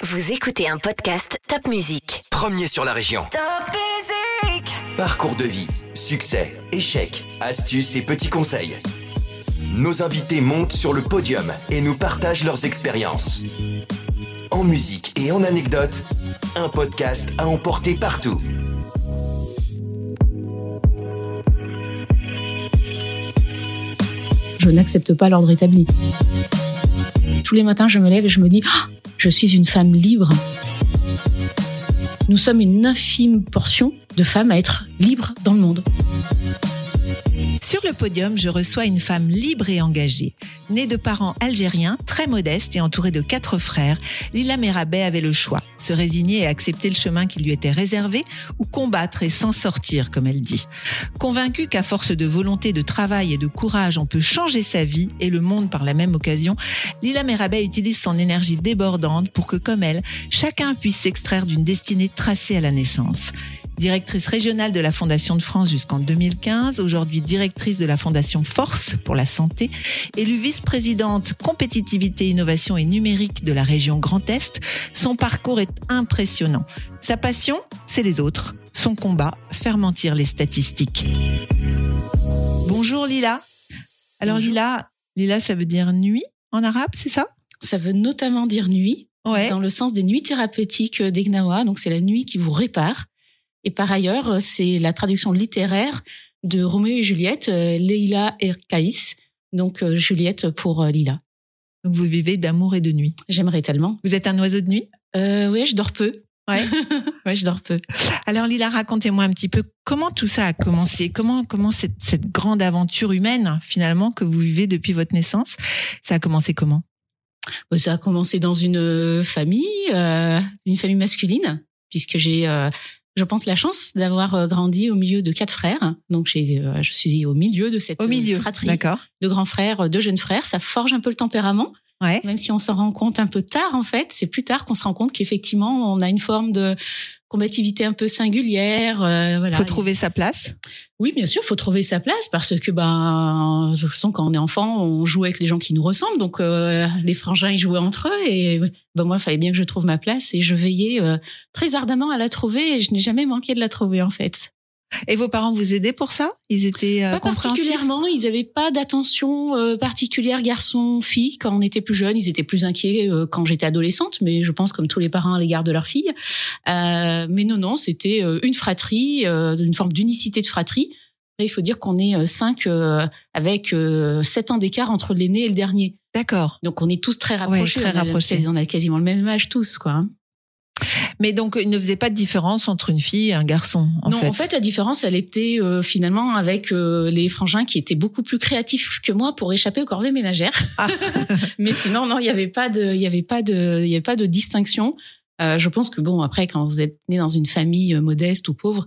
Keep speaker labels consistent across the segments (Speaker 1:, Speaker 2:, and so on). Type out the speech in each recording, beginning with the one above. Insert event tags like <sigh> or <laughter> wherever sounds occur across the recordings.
Speaker 1: Vous écoutez un podcast Top Music.
Speaker 2: Premier sur la région.
Speaker 1: Top Music
Speaker 2: Parcours de vie, succès, échecs, astuces et petits conseils. Nos invités montent sur le podium et nous partagent leurs expériences. En musique et en anecdotes, un podcast à emporter partout.
Speaker 3: Je n'accepte pas l'ordre établi. Tous les matins, je me lève et je me dis Ah, Je suis une femme libre. Nous sommes une infime portion de femmes à être libres dans le monde.
Speaker 4: Sur le podium, je reçois une femme libre et engagée. Née de parents algériens, très modestes et entourée de quatre frères, Lila Merabet avait le choix, se résigner et accepter le chemin qui lui était réservé ou combattre et s'en sortir, comme elle dit. Convaincue qu'à force de volonté, de travail et de courage, on peut changer sa vie et le monde par la même occasion, Lila Merabet utilise son énergie débordante pour que, comme elle, chacun puisse s'extraire d'une destinée tracée à la naissance directrice régionale de la Fondation de France jusqu'en 2015, aujourd'hui directrice de la Fondation Force pour la santé, élue vice-présidente compétitivité, innovation et numérique de la région Grand Est, son parcours est impressionnant. Sa passion, c'est les autres. Son combat, faire mentir les statistiques. Bonjour Lila. Alors
Speaker 3: Bonjour.
Speaker 4: Lila, Lila ça veut dire nuit en arabe, c'est ça?
Speaker 3: Ça veut notamment dire nuit,
Speaker 4: Ouais.
Speaker 3: dans le sens des nuits thérapeutiques d'Egnawa. Donc, c'est la nuit qui vous répare. Et par ailleurs, c'est la traduction littéraire de Roméo et Juliette, euh, Leila et Caïs. Donc, euh, Juliette pour euh, Lila.
Speaker 4: Donc vous vivez d'amour et de nuit.
Speaker 3: J'aimerais tellement.
Speaker 4: Vous êtes un oiseau de nuit?
Speaker 3: Euh, oui, je dors peu.
Speaker 4: Ouais. <laughs>
Speaker 3: ouais, je dors peu.
Speaker 4: Alors Lila, racontez-moi un petit peu comment tout ça a commencé, comment comment cette, cette grande aventure humaine finalement que vous vivez depuis votre naissance, ça a commencé comment?
Speaker 3: Bah, Ça a commencé dans une euh, famille, euh, une famille masculine, puisque j'ai, euh, je pense, la chance d'avoir euh, grandi au milieu de quatre frères. Donc, euh, je suis au milieu de cette
Speaker 4: Au
Speaker 3: euh,
Speaker 4: milieu,
Speaker 3: fratrie
Speaker 4: d'accord
Speaker 3: de grands frères, de jeunes frères. Ça forge un peu le tempérament,
Speaker 4: Ouais.
Speaker 3: même si on s'en rend compte un peu tard, en fait. C'est plus tard qu'on se rend compte qu'effectivement, on a une forme de combativité un peu singulière. euh, voilà.
Speaker 4: Faut trouver sa place.
Speaker 3: Oui, bien sûr, faut trouver sa place parce que ben, de toute façon, quand on est enfant, on joue avec les gens qui nous ressemblent. Donc euh, les frangins ils jouaient entre eux et ben moi, il fallait bien que je trouve ma place et je veillais euh, très ardemment à la trouver et je n'ai jamais manqué de la trouver en fait.
Speaker 4: Et vos parents vous aidaient pour ça? Ils étaient euh,
Speaker 3: Pas particulièrement, ils n'avaient pas d'attention euh, particulière garçon-fille quand on était plus jeune. Ils étaient plus inquiets euh, quand j'étais adolescente, mais je pense comme tous les parents à l'égard de leurs filles. Mais non, non, c'était une fratrie, une forme d'unicité de fratrie. Il faut dire qu'on est cinq avec sept ans d'écart entre l'aîné et le dernier.
Speaker 4: D'accord.
Speaker 3: Donc on est tous très rapprochés.
Speaker 4: très
Speaker 3: on, a,
Speaker 4: rapprochés.
Speaker 3: on a quasiment le même âge tous, quoi.
Speaker 4: Mais donc ils ne faisaient pas de différence entre une fille et un garçon en
Speaker 3: non,
Speaker 4: fait.
Speaker 3: en fait, la différence, elle était euh, finalement avec euh, les frangins qui étaient beaucoup plus créatifs que moi pour échapper aux corvées ménagères.
Speaker 4: Ah. <laughs>
Speaker 3: Mais sinon, non, il y avait pas de, il y avait pas de, il y avait pas de distinction. Euh, je pense que bon, après, quand vous êtes né dans une famille euh, modeste ou pauvre,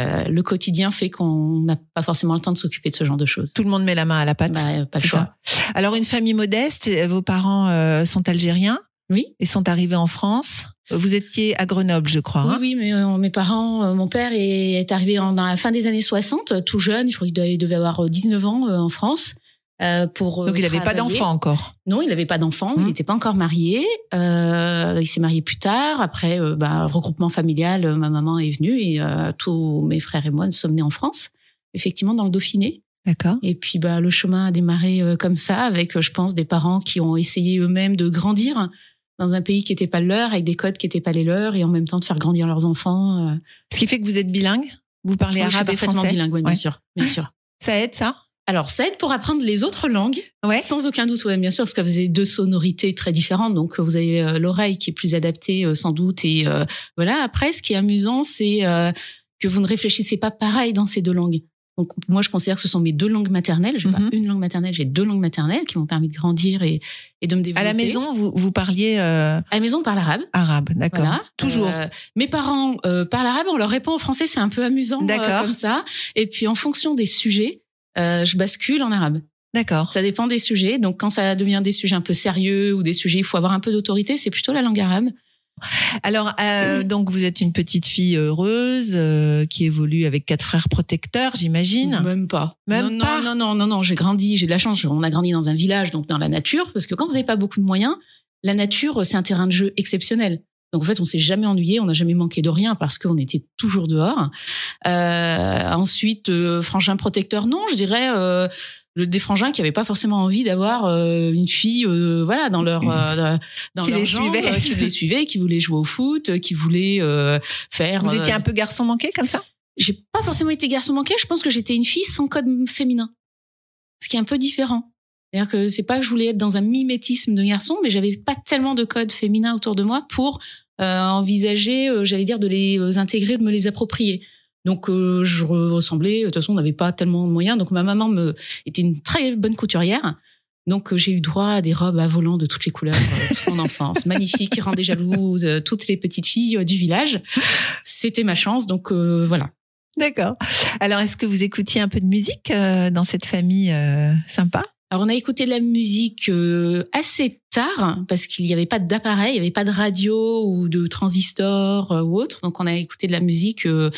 Speaker 3: euh, le quotidien fait qu'on n'a pas forcément le temps de s'occuper de ce genre de choses.
Speaker 4: Tout le monde met la main à la pâte.
Speaker 3: Bah, euh, pas le choix.
Speaker 4: ça. Alors une famille modeste, vos parents euh, sont algériens
Speaker 3: Oui.
Speaker 4: et sont arrivés en France. Vous étiez à Grenoble, je crois.
Speaker 3: Oui,
Speaker 4: hein
Speaker 3: oui, mais euh, mes parents, euh, mon père est, est arrivé en- dans la fin des années 60, euh, tout jeune, je crois qu'il devait, devait avoir euh, 19 ans euh, en France. pour
Speaker 4: Donc il n'avait pas d'enfant encore.
Speaker 3: Non, il n'avait pas d'enfant, il n'était pas encore marié. Il s'est marié plus tard. Après, bah, regroupement familial, ma maman est venue et tous mes frères et moi nous sommes nés en France, effectivement dans le Dauphiné.
Speaker 4: D'accord.
Speaker 3: Et puis bah, le chemin a démarré comme ça, avec, je pense, des parents qui ont essayé eux-mêmes de grandir dans un pays qui n'était pas le leur, avec des codes qui n'étaient pas les leurs, et en même temps de faire grandir leurs enfants. euh.
Speaker 4: Ce qui fait que vous êtes bilingue? Vous parlez
Speaker 3: Oui, je suis
Speaker 4: arabe et
Speaker 3: parfaitement
Speaker 4: français?
Speaker 3: bilingue, bien sûr, bien sûr. <laughs>
Speaker 4: Ça aide ça?
Speaker 3: Alors, ça aide pour apprendre les autres langues.
Speaker 4: Ouais.
Speaker 3: Sans aucun doute, ouais, bien sûr, parce que vous avez deux sonorités très différentes. Donc, vous avez euh, l'oreille qui est plus adaptée, euh, sans doute. Et euh, voilà. Après, ce qui est amusant, c'est euh, que vous ne réfléchissez pas pareil dans ces deux langues. Donc, moi, je considère que ce sont mes deux langues maternelles. J'ai
Speaker 4: Mhm.
Speaker 3: pas une langue maternelle, j'ai deux langues maternelles qui m'ont permis de grandir et, et de me développer.
Speaker 4: À la maison, vous, vous parliez euh,
Speaker 3: À la maison, on parle arabe.
Speaker 4: arabe, d'accord.
Speaker 3: Voilà.
Speaker 4: Toujours.
Speaker 3: Euh, mes parents euh, parlent arabe, on leur répond en français, c'est un peu amusant comme ça. Et puis, en fonction des sujets, je bascule en arabe.
Speaker 4: D'accord.
Speaker 3: Ça dépend des sujets. Donc, quand ça devient des sujets un peu sérieux ou des sujets où il faut avoir un peu d'autorité, c'est plutôt la langue arabe.
Speaker 4: Alors, euh, donc vous êtes une petite fille heureuse euh, qui évolue avec quatre frères protecteurs, j'imagine.
Speaker 3: Même pas.
Speaker 4: Même
Speaker 3: non,
Speaker 4: pas
Speaker 3: non, non, non, non, non. J'ai grandi, j'ai de la chance. On a grandi dans un village, donc dans la nature, parce que quand vous n'avez pas beaucoup de moyens, la nature, c'est un terrain de jeu exceptionnel. Donc en fait, on s'est jamais ennuyé, on n'a jamais manqué de rien parce qu'on était toujours dehors. Euh, ensuite, euh, frangin protecteur, non, je dirais euh, le, des frangins qui n'avaient pas forcément envie d'avoir euh, une fille, euh, voilà, dans leur euh, dans
Speaker 4: Qui
Speaker 3: leur
Speaker 4: les
Speaker 3: genre,
Speaker 4: suivait.
Speaker 3: euh, qui les <laughs> suivait, qui voulait jouer au foot, euh, qui voulait euh, faire.
Speaker 4: Vous étiez un peu garçon manqué comme ça?
Speaker 3: J'ai pas forcément été garçon manqué. Je pense que j'étais une fille sans code féminin, ce qui est un peu différent. C'est-à-dire que c'est pas que je voulais être dans un mimétisme de garçon, mais j'avais pas tellement de code féminin autour de moi pour euh, envisager, euh, j'allais dire, de les intégrer, de me les approprier. Donc euh, je re- ressemblais. De toute façon, on n'avait pas tellement de moyens. Donc ma maman me était une très bonne couturière. Donc euh, j'ai eu droit à des robes à volants de toutes les couleurs euh, toute mon <laughs> enfance, magnifiques, qui rendaient jalouses euh, toutes les petites filles du village. C'était ma chance. Donc euh, voilà.
Speaker 4: D'accord. Alors, est-ce que vous écoutiez un peu de musique euh, dans cette famille euh, sympa?
Speaker 3: Alors on a écouté de la musique euh, assez tard parce qu'il n'y avait pas d'appareil, il n'y avait pas de radio ou de transistor euh, ou autre. Donc on a écouté de la musique euh,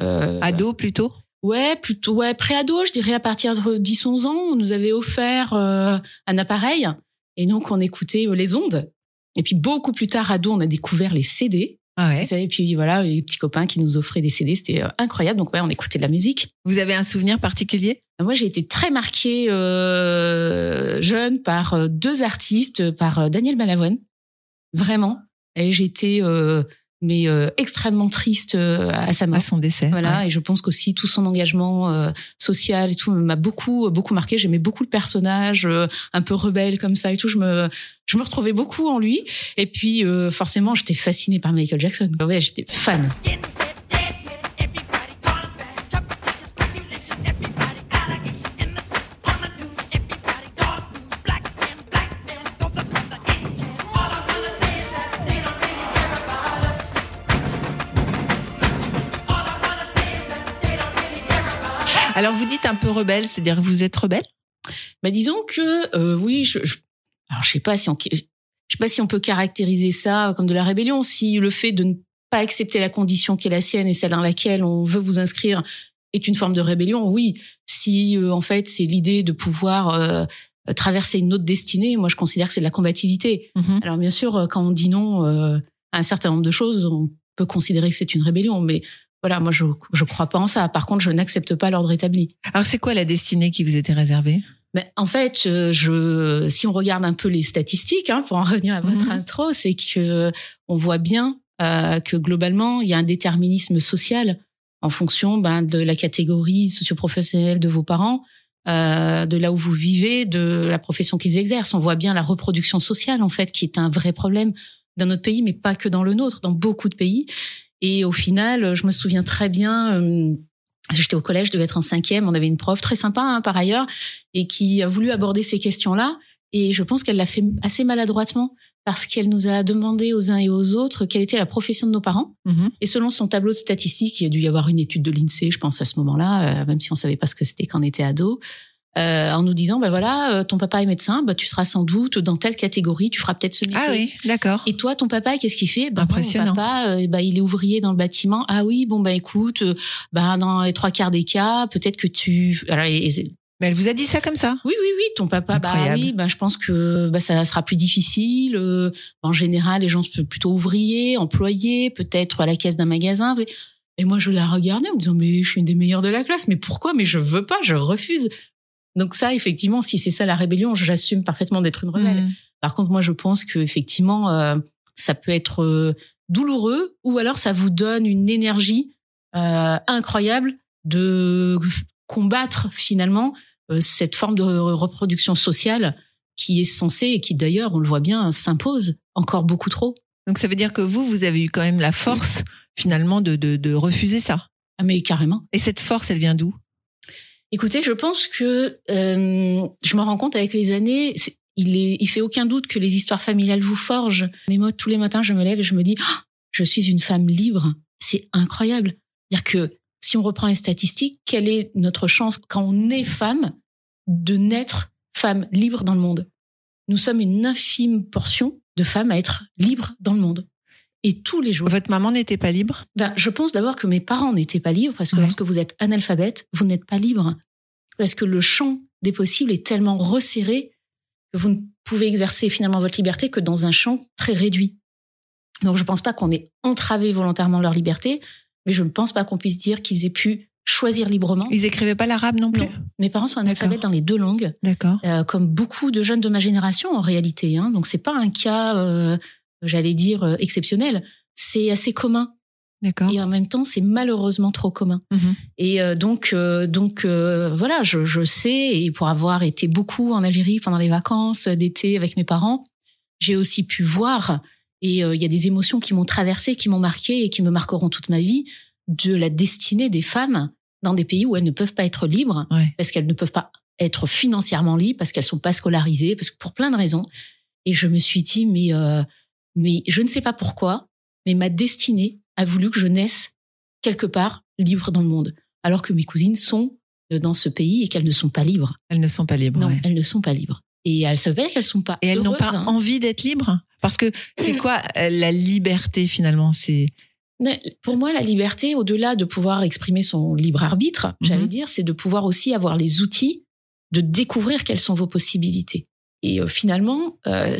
Speaker 4: Ado plutôt?
Speaker 3: Ouais, plutôt ouais, pré-ado, je dirais à partir de 10 11 ans, on nous avait offert euh, un appareil et donc on écoutait les ondes. Et puis beaucoup plus tard ado, on a découvert les CD.
Speaker 4: Ah ouais.
Speaker 3: Et puis voilà, les petits copains qui nous offraient des CD, c'était euh, incroyable. Donc ouais, on écoutait de la musique.
Speaker 4: Vous avez un souvenir particulier?
Speaker 3: Moi, j'ai été très marquée euh, jeune par euh, deux artistes, par euh, Daniel Balavoine, vraiment. Et j'étais euh, mais euh, extrêmement triste euh, à sa
Speaker 4: à
Speaker 3: mort.
Speaker 4: son décès
Speaker 3: Voilà,
Speaker 4: ouais.
Speaker 3: et je pense qu'aussi tout son engagement euh, social et tout m'a beaucoup beaucoup marqué. J'aimais beaucoup le personnage, euh, un peu rebelle comme ça et tout. Je me je me retrouvais beaucoup en lui. Et puis euh, forcément, j'étais fascinée par Michael Jackson. Ouais, j'étais fan.
Speaker 4: Dites un peu rebelle, c'est-à-dire que vous êtes rebelle
Speaker 3: Bah disons que euh, oui, je, je alors je sais pas si on je sais pas si on peut caractériser ça comme de la rébellion, si le fait de ne pas accepter la condition qui est la sienne et celle dans laquelle on veut vous inscrire est une forme de rébellion, oui. Si euh, en fait c'est l'idée de pouvoir euh, traverser une autre destinée, moi je considère que c'est de la combativité.
Speaker 4: Mhm.
Speaker 3: Alors bien sûr, quand on dit non euh, à un certain nombre de choses, on peut considérer que c'est une rébellion, mais voilà, moi je je crois pas en ça. Par contre, je n'accepte pas l'ordre établi.
Speaker 4: Alors, c'est quoi la destinée qui vous était réservée?
Speaker 3: Mais en fait, euh, je, si on regarde un peu les statistiques, hein, pour en revenir à votre
Speaker 4: Mhm.
Speaker 3: intro, c'est que on voit bien euh, que globalement, il y a un déterminisme social en fonction ben, de la catégorie socioprofessionnelle de vos parents, euh, de là où vous vivez, de la profession qu'ils exercent. On voit bien la reproduction sociale, en fait, qui est un vrai problème dans notre pays, mais pas que dans le nôtre, dans beaucoup de pays. Et au final, je me souviens très bien. euh, J'étais au collège, je devais être en cinquième. On avait une prof très sympa, hein, par ailleurs, et qui a voulu aborder ces questions-là. Et je pense qu'elle l'a fait assez maladroitement parce qu'elle nous a demandé aux uns et aux autres quelle était la profession de nos parents.
Speaker 4: Mhm.
Speaker 3: Et selon son tableau de statistiques, il y a dû y avoir une étude de l'INSEE, je pense, à ce moment-là, euh, même si on savait pas ce que c'était quand on était ado, euh, en nous disant, bah voilà, euh, ton papa est médecin, bah tu seras sans doute dans telle catégorie, tu feras peut-être ce métier.
Speaker 4: Ah oui, d'accord.
Speaker 3: Et toi, ton papa, qu'est-ce qu'il fait? Bah, moi,
Speaker 4: Impressionnant.
Speaker 3: Mon papa, euh, bah, il est ouvrier dans le bâtiment. Ah oui, bon bah écoute, euh, bah dans les trois quarts des cas, peut-être que tu. Alors, et-
Speaker 4: Mais elle vous a dit ça comme ça?
Speaker 3: Oui, oui, oui, ton papa, bah
Speaker 4: Incroyable.
Speaker 3: oui, bah je pense que bah ça sera plus difficile. euh, en général, les gens sont plutôt ouvriers, employés, peut-être à la caisse d'un magasin. Et moi, je la regardais en me disant, mais je suis une des meilleures de la classe. Mais pourquoi? Mais je veux pas, je refuse. Donc ça, effectivement, si c'est ça la rébellion, j'assume parfaitement d'être une rebelle.
Speaker 4: Mhm.
Speaker 3: Par contre, moi, je pense que effectivement, euh, ça peut être euh, douloureux, ou alors ça vous donne une énergie euh, incroyable de combattre finalement cette forme de reproduction sociale qui est censée et qui d'ailleurs, on le voit bien, s'impose encore beaucoup trop.
Speaker 4: Donc, ça veut dire que vous, vous avez eu quand même la force, finalement, de, de, de refuser ça?
Speaker 3: Ah, mais carrément.
Speaker 4: Et cette force, elle vient d'où?
Speaker 3: Écoutez, je pense que euh, je me rends compte avec les années, il est, il fait aucun doute que les histoires familiales vous forgent. Mais moi, tous les matins, je me lève et je me dis, Ah, je suis une femme libre. C'est incroyable. C'est-à-dire que si on reprend les statistiques, quelle est notre chance quand on est femme de naître femme libre dans le monde? Nous sommes une infime portion de femmes à être libres dans le monde. Et tous les jours.
Speaker 4: Votre maman n'était pas libre?
Speaker 3: Ben, je pense d'abord que mes parents n'étaient pas libres parce que
Speaker 4: Ouais.
Speaker 3: lorsque vous êtes analphabète, vous n'êtes pas libre. Parce que le champ des possibles est tellement resserré que vous ne pouvez exercer finalement votre liberté que dans un champ très réduit. Donc je pense pas qu'on ait entravé volontairement leur liberté, mais je ne pense pas qu'on puisse dire qu'ils aient pu choisir librement.
Speaker 4: Ils écrivaient pas l'arabe non plus?
Speaker 3: Non. Mes parents sont analphabètes dans les deux langues,
Speaker 4: D'accord.
Speaker 3: euh, comme beaucoup de jeunes de ma génération en réalité. Hein. Donc c'est pas un cas, euh, j'allais dire euh, exceptionnel. C'est assez commun
Speaker 4: D'accord.
Speaker 3: et en même temps c'est malheureusement trop commun.
Speaker 4: Mhm.
Speaker 3: Et euh, donc, euh, donc euh, voilà, je, je sais, et pour avoir été beaucoup en Algérie pendant les vacances d'été avec mes parents, j'ai aussi pu voir, et il y a des émotions qui m'ont traversée, qui m'ont marqué et qui me marqueront toute ma vie, de la destinée des femmes dans des pays où elles ne peuvent pas être libres,
Speaker 4: Ouais.
Speaker 3: parce qu'elles ne peuvent pas être financièrement libres, parce qu'elles sont pas scolarisées, parce que pour plein de raisons. Et je me suis dit, mais, mais je ne sais pas pourquoi, mais ma destinée a voulu que je naisse quelque part libre dans le monde, alors que mes cousines sont euh, dans ce pays et qu'elles ne sont pas libres.
Speaker 4: Elles ne sont pas libres.
Speaker 3: Non,
Speaker 4: ouais.
Speaker 3: elles ne sont pas libres. Et elles savent qu'elles sont pas
Speaker 4: Et elles n'ont pas
Speaker 3: hein.
Speaker 4: envie d'être libres? Parce que c'est quoi euh, la liberté finalement? C'est
Speaker 3: Pour moi, la liberté, au-delà de pouvoir exprimer son libre arbitre,
Speaker 4: Mhm.
Speaker 3: j'allais dire, c'est de pouvoir aussi avoir les outils de découvrir quelles sont vos possibilités. Et euh, finalement, euh,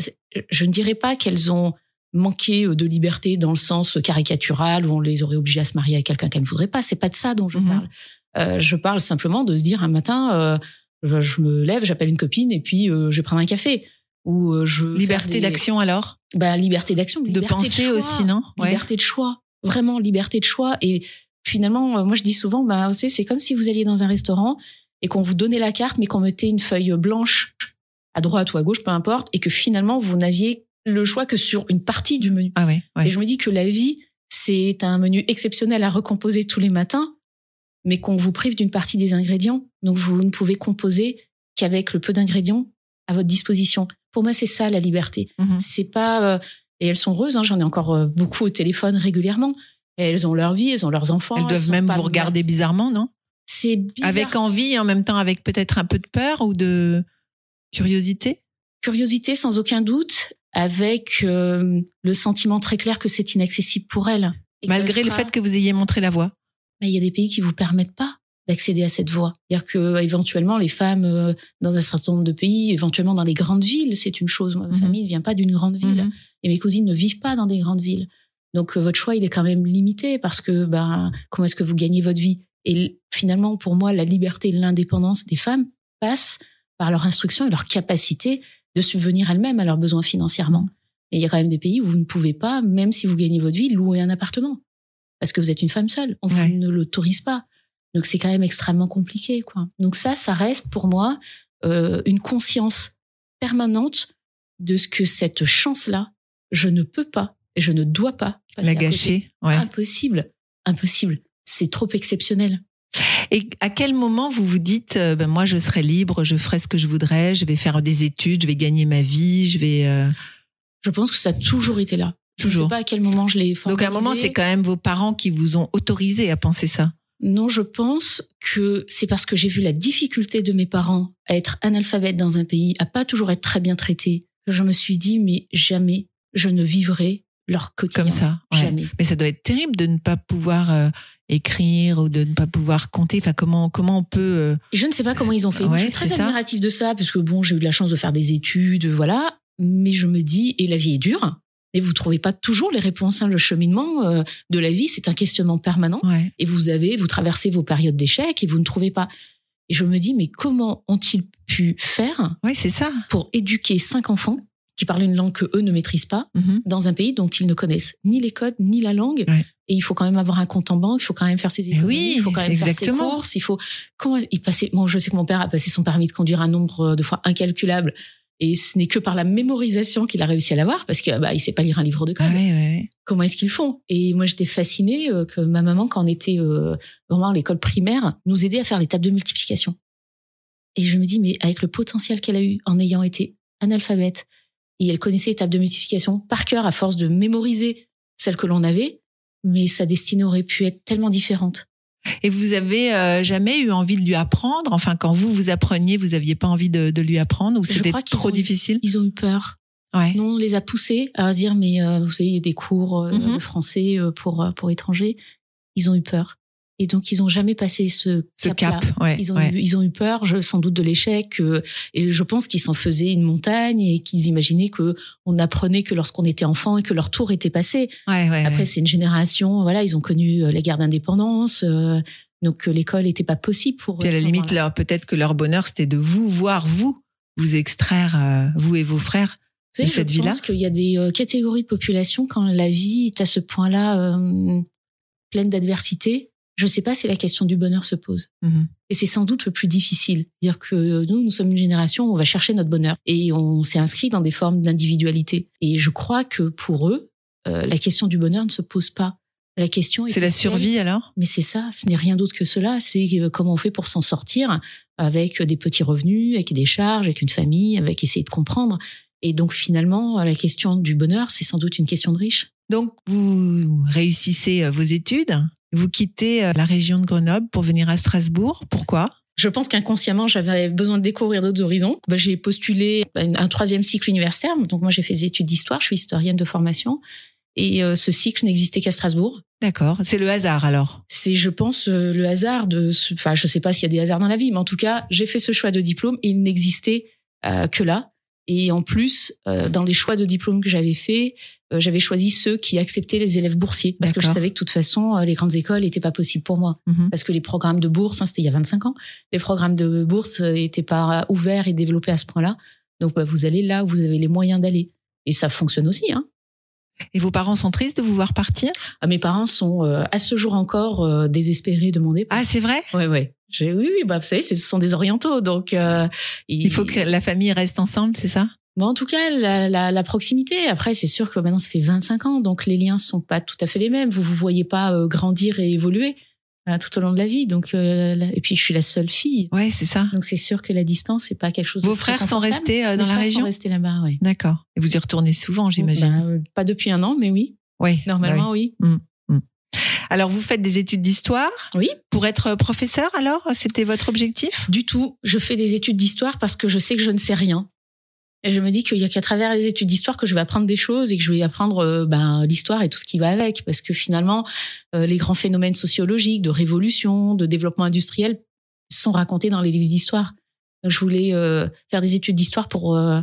Speaker 3: je ne dirais pas qu'elles ont manqué euh, de liberté dans le sens caricatural où on les aurait obligées à se marier avec quelqu'un qu'elles ne voudraient pas. C'est pas de ça dont je
Speaker 4: Mhm.
Speaker 3: parle. Euh, je parle simplement de se dire un matin, euh, je- me lève, j'appelle une copine et puis euh, je vais prendre un café. Ou euh, je
Speaker 4: liberté
Speaker 3: des-
Speaker 4: d'action alors?
Speaker 3: Bah, liberté d'action,
Speaker 4: De
Speaker 3: liberté
Speaker 4: penser
Speaker 3: choix,
Speaker 4: aussi, non? Ouais.
Speaker 3: Liberté de choix, vraiment liberté de choix. Et finalement, euh, moi je dis souvent, bah, vous savez, c'est comme si vous alliez dans un restaurant et qu'on vous donnait la carte, mais qu'on mettait une feuille blanche à droite ou à gauche, peu importe, et que finalement vous n'aviez le choix que sur une partie du menu.
Speaker 4: Ah ouais, ouais.
Speaker 3: Et je me dis que la vie, c'est un menu exceptionnel à recomposer tous les matins, mais qu'on vous prive d'une partie des ingrédients. Donc vous ne pouvez composer qu'avec le peu d'ingrédients à votre disposition. Pour moi, c'est ça la liberté.
Speaker 4: Mhm.
Speaker 3: C'est pas euh, et elles sont heureuses. hein, J'en ai encore euh, beaucoup au téléphone régulièrement. Et elles ont leur vie, elles ont leurs enfants.
Speaker 4: Elles doivent même vous regarder bizarrement, non?
Speaker 3: C'est bizarre.
Speaker 4: Avec envie et en même temps avec peut-être un peu de peur ou de curiosité?
Speaker 3: Curiosité sans aucun doute, avec euh, le sentiment très clair que c'est inaccessible pour ça
Speaker 4: Malgré le
Speaker 3: sera-
Speaker 4: fait que vous ayez montré la voie.
Speaker 3: Mais il y a des pays qui vous permettent pas d'accéder à cette voie. C'est-à-dire que éventuellement les femmes euh, dans un certain nombre de pays, éventuellement dans les grandes villes, c'est une chose. Moi, ma
Speaker 4: Mhm.
Speaker 3: famille ne vient pas d'une grande ville
Speaker 4: Mhm.
Speaker 3: et mes cousines ne vivent pas dans des grandes villes. Donc euh, votre choix il est quand même limité parce que ben comment est-ce que vous gagnez votre vie? Et finalement pour moi la liberté et l'indépendance des femmes passent par leur instruction et leur capacité de subvenir elles-mêmes à leurs besoins financièrement. Et il y a quand même des pays où vous ne pouvez pas, même si vous gagnez votre vie, louer un appartement parce que vous êtes une femme seule. On
Speaker 4: Ouais.
Speaker 3: vous ne l'autorise pas. Donc c'est quand même extrêmement compliqué, quoi. Donc ça, ça reste pour moi euh, une conscience permanente de ce que cette chance-là, je ne peux pas et je ne dois pas passer
Speaker 4: La
Speaker 3: à côté.
Speaker 4: gâcher. Ouais.
Speaker 3: Impossible, impossible. C'est trop exceptionnel.
Speaker 4: Et à quel moment vous vous dites, euh, ben moi je serai libre, je ferai ce que je voudrais, je vais faire des études, je vais gagner ma vie, je vais. euh,
Speaker 3: Je pense que ça a toujours été là. Je ne
Speaker 4: Toujours.
Speaker 3: sais pas à quel moment je l'ai
Speaker 4: Donc à un moment,
Speaker 3: formalisé.
Speaker 4: c'est quand même vos parents qui vous ont autorisé à penser ça?
Speaker 3: Non, je pense que c'est parce que j'ai vu la difficulté de mes parents à être analphabètes dans un pays, à pas toujours être très bien traités, que je me suis dit, mais jamais je ne vivrai leur quotidien.
Speaker 4: Comme ça. ouais.
Speaker 3: Jamais.
Speaker 4: Mais ça doit être terrible de ne pas pouvoir euh, écrire ou de ne pas pouvoir compter. Enfin, comment comment on peut euh,
Speaker 3: je ne sais pas comment ils ont fait. Je suis très admirative de ça, parce que bon, j'ai eu de la chance de faire des études, voilà. Mais je me dis, et la vie est dure, et vous trouvez pas toujours les réponses. hein. Le cheminement euh, de la vie, c'est un questionnement permanent.
Speaker 4: ouais.
Speaker 3: Et vous avez, vous traversez vos périodes d'échec et vous ne trouvez pas. Et je me dis, mais comment ont-ils pu faire
Speaker 4: Ouais, c'est ça.
Speaker 3: pour éduquer cinq enfants qui parlent une langue que eux ne maîtrisent pas
Speaker 4: Mhm.
Speaker 3: dans un pays dont ils ne connaissent ni les codes ni la langue
Speaker 4: Ouais.
Speaker 3: et il faut quand même avoir un compte en banque il faut quand même faire ses
Speaker 4: Eh
Speaker 3: économies
Speaker 4: oui,
Speaker 3: il faut quand même faire ses
Speaker 4: exactement.
Speaker 3: courses il faut comment il passait bon je sais que mon père a passé son permis de conduire un nombre de fois incalculable et ce n'est que par la mémorisation qu'il a réussi à l'avoir parce que bah il sait pas lire un livre de code
Speaker 4: Ouais, ouais, ouais.
Speaker 3: comment est-ce qu'ils font? Et moi, j'étais fascinée euh, que ma maman, quand on était euh, vraiment à l'école primaire, nous aidait à faire les tables de multiplication. Et je me dis, mais avec le potentiel qu'elle a eu en ayant été analphabète, et elle connaissait les tables de multiplication par cœur à force de mémoriser celles que l'on avait, mais sa destinée aurait pu être tellement différente.
Speaker 4: Et vous avez euh, jamais eu envie de lui apprendre? Enfin, quand vous vous appreniez, vous aviez pas envie de, de lui apprendre ou c'était trop
Speaker 3: eu-
Speaker 4: difficile?
Speaker 3: Ils ont eu peur.
Speaker 4: Ouais.
Speaker 3: Nous, on les a poussés à dire, mais euh, vous savez, il y a des cours euh,
Speaker 4: Mhm.
Speaker 3: de français pour, pour étrangers. Ils ont eu peur. Et donc, ils ont jamais passé ce,
Speaker 4: Ce cap, ouais.
Speaker 3: Ils ont,
Speaker 4: ouais.
Speaker 3: eu, ils ont eu peur, je, sans doute, de l'échec. euh, et je pense qu'ils s'en faisaient une montagne et qu'ils imaginaient que on apprenait que lorsqu'on était enfant et que leur tour était passé.
Speaker 4: Ouais,
Speaker 3: Après, c'est une génération, voilà, ils ont connu euh, la guerre d'indépendance. euh, donc, l'école n'était pas possible pour eux.
Speaker 4: Puis à la limite, leur, peut-être que leur bonheur, c'était de vous voir, vous, vous extraire, euh, vous et vos frères.
Speaker 3: Savez,
Speaker 4: de cette
Speaker 3: je
Speaker 4: vie-là
Speaker 3: pense qu'il y a des catégories de population quand la vie est à ce point-là pleine d'adversité. Je ne sais pas si la question du bonheur se pose.
Speaker 4: Mhm.
Speaker 3: Et c'est sans doute le plus difficile. Dire que nous, nous sommes une génération où on va chercher notre bonheur et on s'est inscrit dans des formes d'individualité. Et je crois que pour eux, euh, la question du bonheur ne se pose pas. La question est
Speaker 4: C'est la survie alors?
Speaker 3: Mais c'est ça, ce n'est rien d'autre que cela. C'est euh, comment on fait pour s'en sortir avec des petits revenus, avec des charges, avec une famille, avec essayer de comprendre. Et donc finalement, la question du bonheur, c'est sans doute une question de riche.
Speaker 4: Donc, vous réussissez euh, vos études, vous quittez euh, la région de Grenoble pour venir à Strasbourg. Pourquoi?
Speaker 3: Je pense qu'inconsciemment, j'avais besoin de découvrir d'autres horizons. Bah, j'ai postulé à un troisième cycle universitaire. Donc moi, j'ai fait des études d'histoire. Je suis historienne de formation. Et euh, ce cycle n'existait qu'à Strasbourg.
Speaker 4: D'accord, c'est le hasard alors?
Speaker 3: C'est, je pense, euh, le hasard de. ce- Enfin, je sais pas s'il y a des hasards dans la vie, mais en tout cas, j'ai fait ce choix de diplôme et il n'existait euh, que là. Et en plus, dans les choix de diplôme que j'avais fait, j'avais choisi ceux qui acceptaient les élèves boursiers parce que je savais que de toute façon, euh, les grandes écoles n'étaient pas possibles pour moi
Speaker 4: Mhm.
Speaker 3: parce que les programmes de bourse, hein, c'était il y a 25 ans, les programmes de bourse n'étaient pas ouverts et développés à ce point-là. Donc, bah, vous allez là où vous avez les moyens d'aller. Et ça fonctionne aussi. Hein.
Speaker 4: Et vos parents sont tristes de vous voir partir?
Speaker 3: Ah, Mes parents sont euh, à ce jour encore euh, désespérés de mon départ.
Speaker 4: Ah, c'est vrai?
Speaker 3: Ouais, ouais. J'ai, oui, oui, bah, vous savez, ce sont des orientaux, donc euh,
Speaker 4: Il faut que la famille reste ensemble, c'est ça?
Speaker 3: Bon, en tout cas, la, la, la proximité. Après, c'est sûr que maintenant, ça fait 25 ans, donc les liens sont pas tout à fait les mêmes. Vous vous voyez pas euh, grandir et évoluer euh, tout au long de la vie. Donc, euh, la- et puis, je suis la seule fille,
Speaker 4: Ouais, c'est ça.
Speaker 3: donc c'est sûr que la distance, c'est pas quelque chose.
Speaker 4: Vos frères sont restés euh,
Speaker 3: Mes
Speaker 4: dans la
Speaker 3: frères
Speaker 4: région
Speaker 3: sont restés là-bas, oui.
Speaker 4: D'accord. Et vous y retournez souvent, j'imagine.
Speaker 3: Bah, euh, pas depuis un an, mais oui.
Speaker 4: oui.
Speaker 3: Normalement, oui.
Speaker 4: Alors, vous faites des études d'histoire
Speaker 3: Oui.
Speaker 4: Pour être professeur, alors? C'était votre objectif?
Speaker 3: Du tout. Je fais des études d'histoire parce que je sais que je ne sais rien. Et je me dis qu'il y a qu'à travers les études d'histoire que je vais apprendre des choses et que je vais apprendre euh, ben, l'histoire et tout ce qui va avec. Parce que finalement, euh, les grands phénomènes sociologiques, de révolution, de développement industriel sont racontés dans les livres d'histoire. Je voulais euh, faire des études d'histoire pour... euh,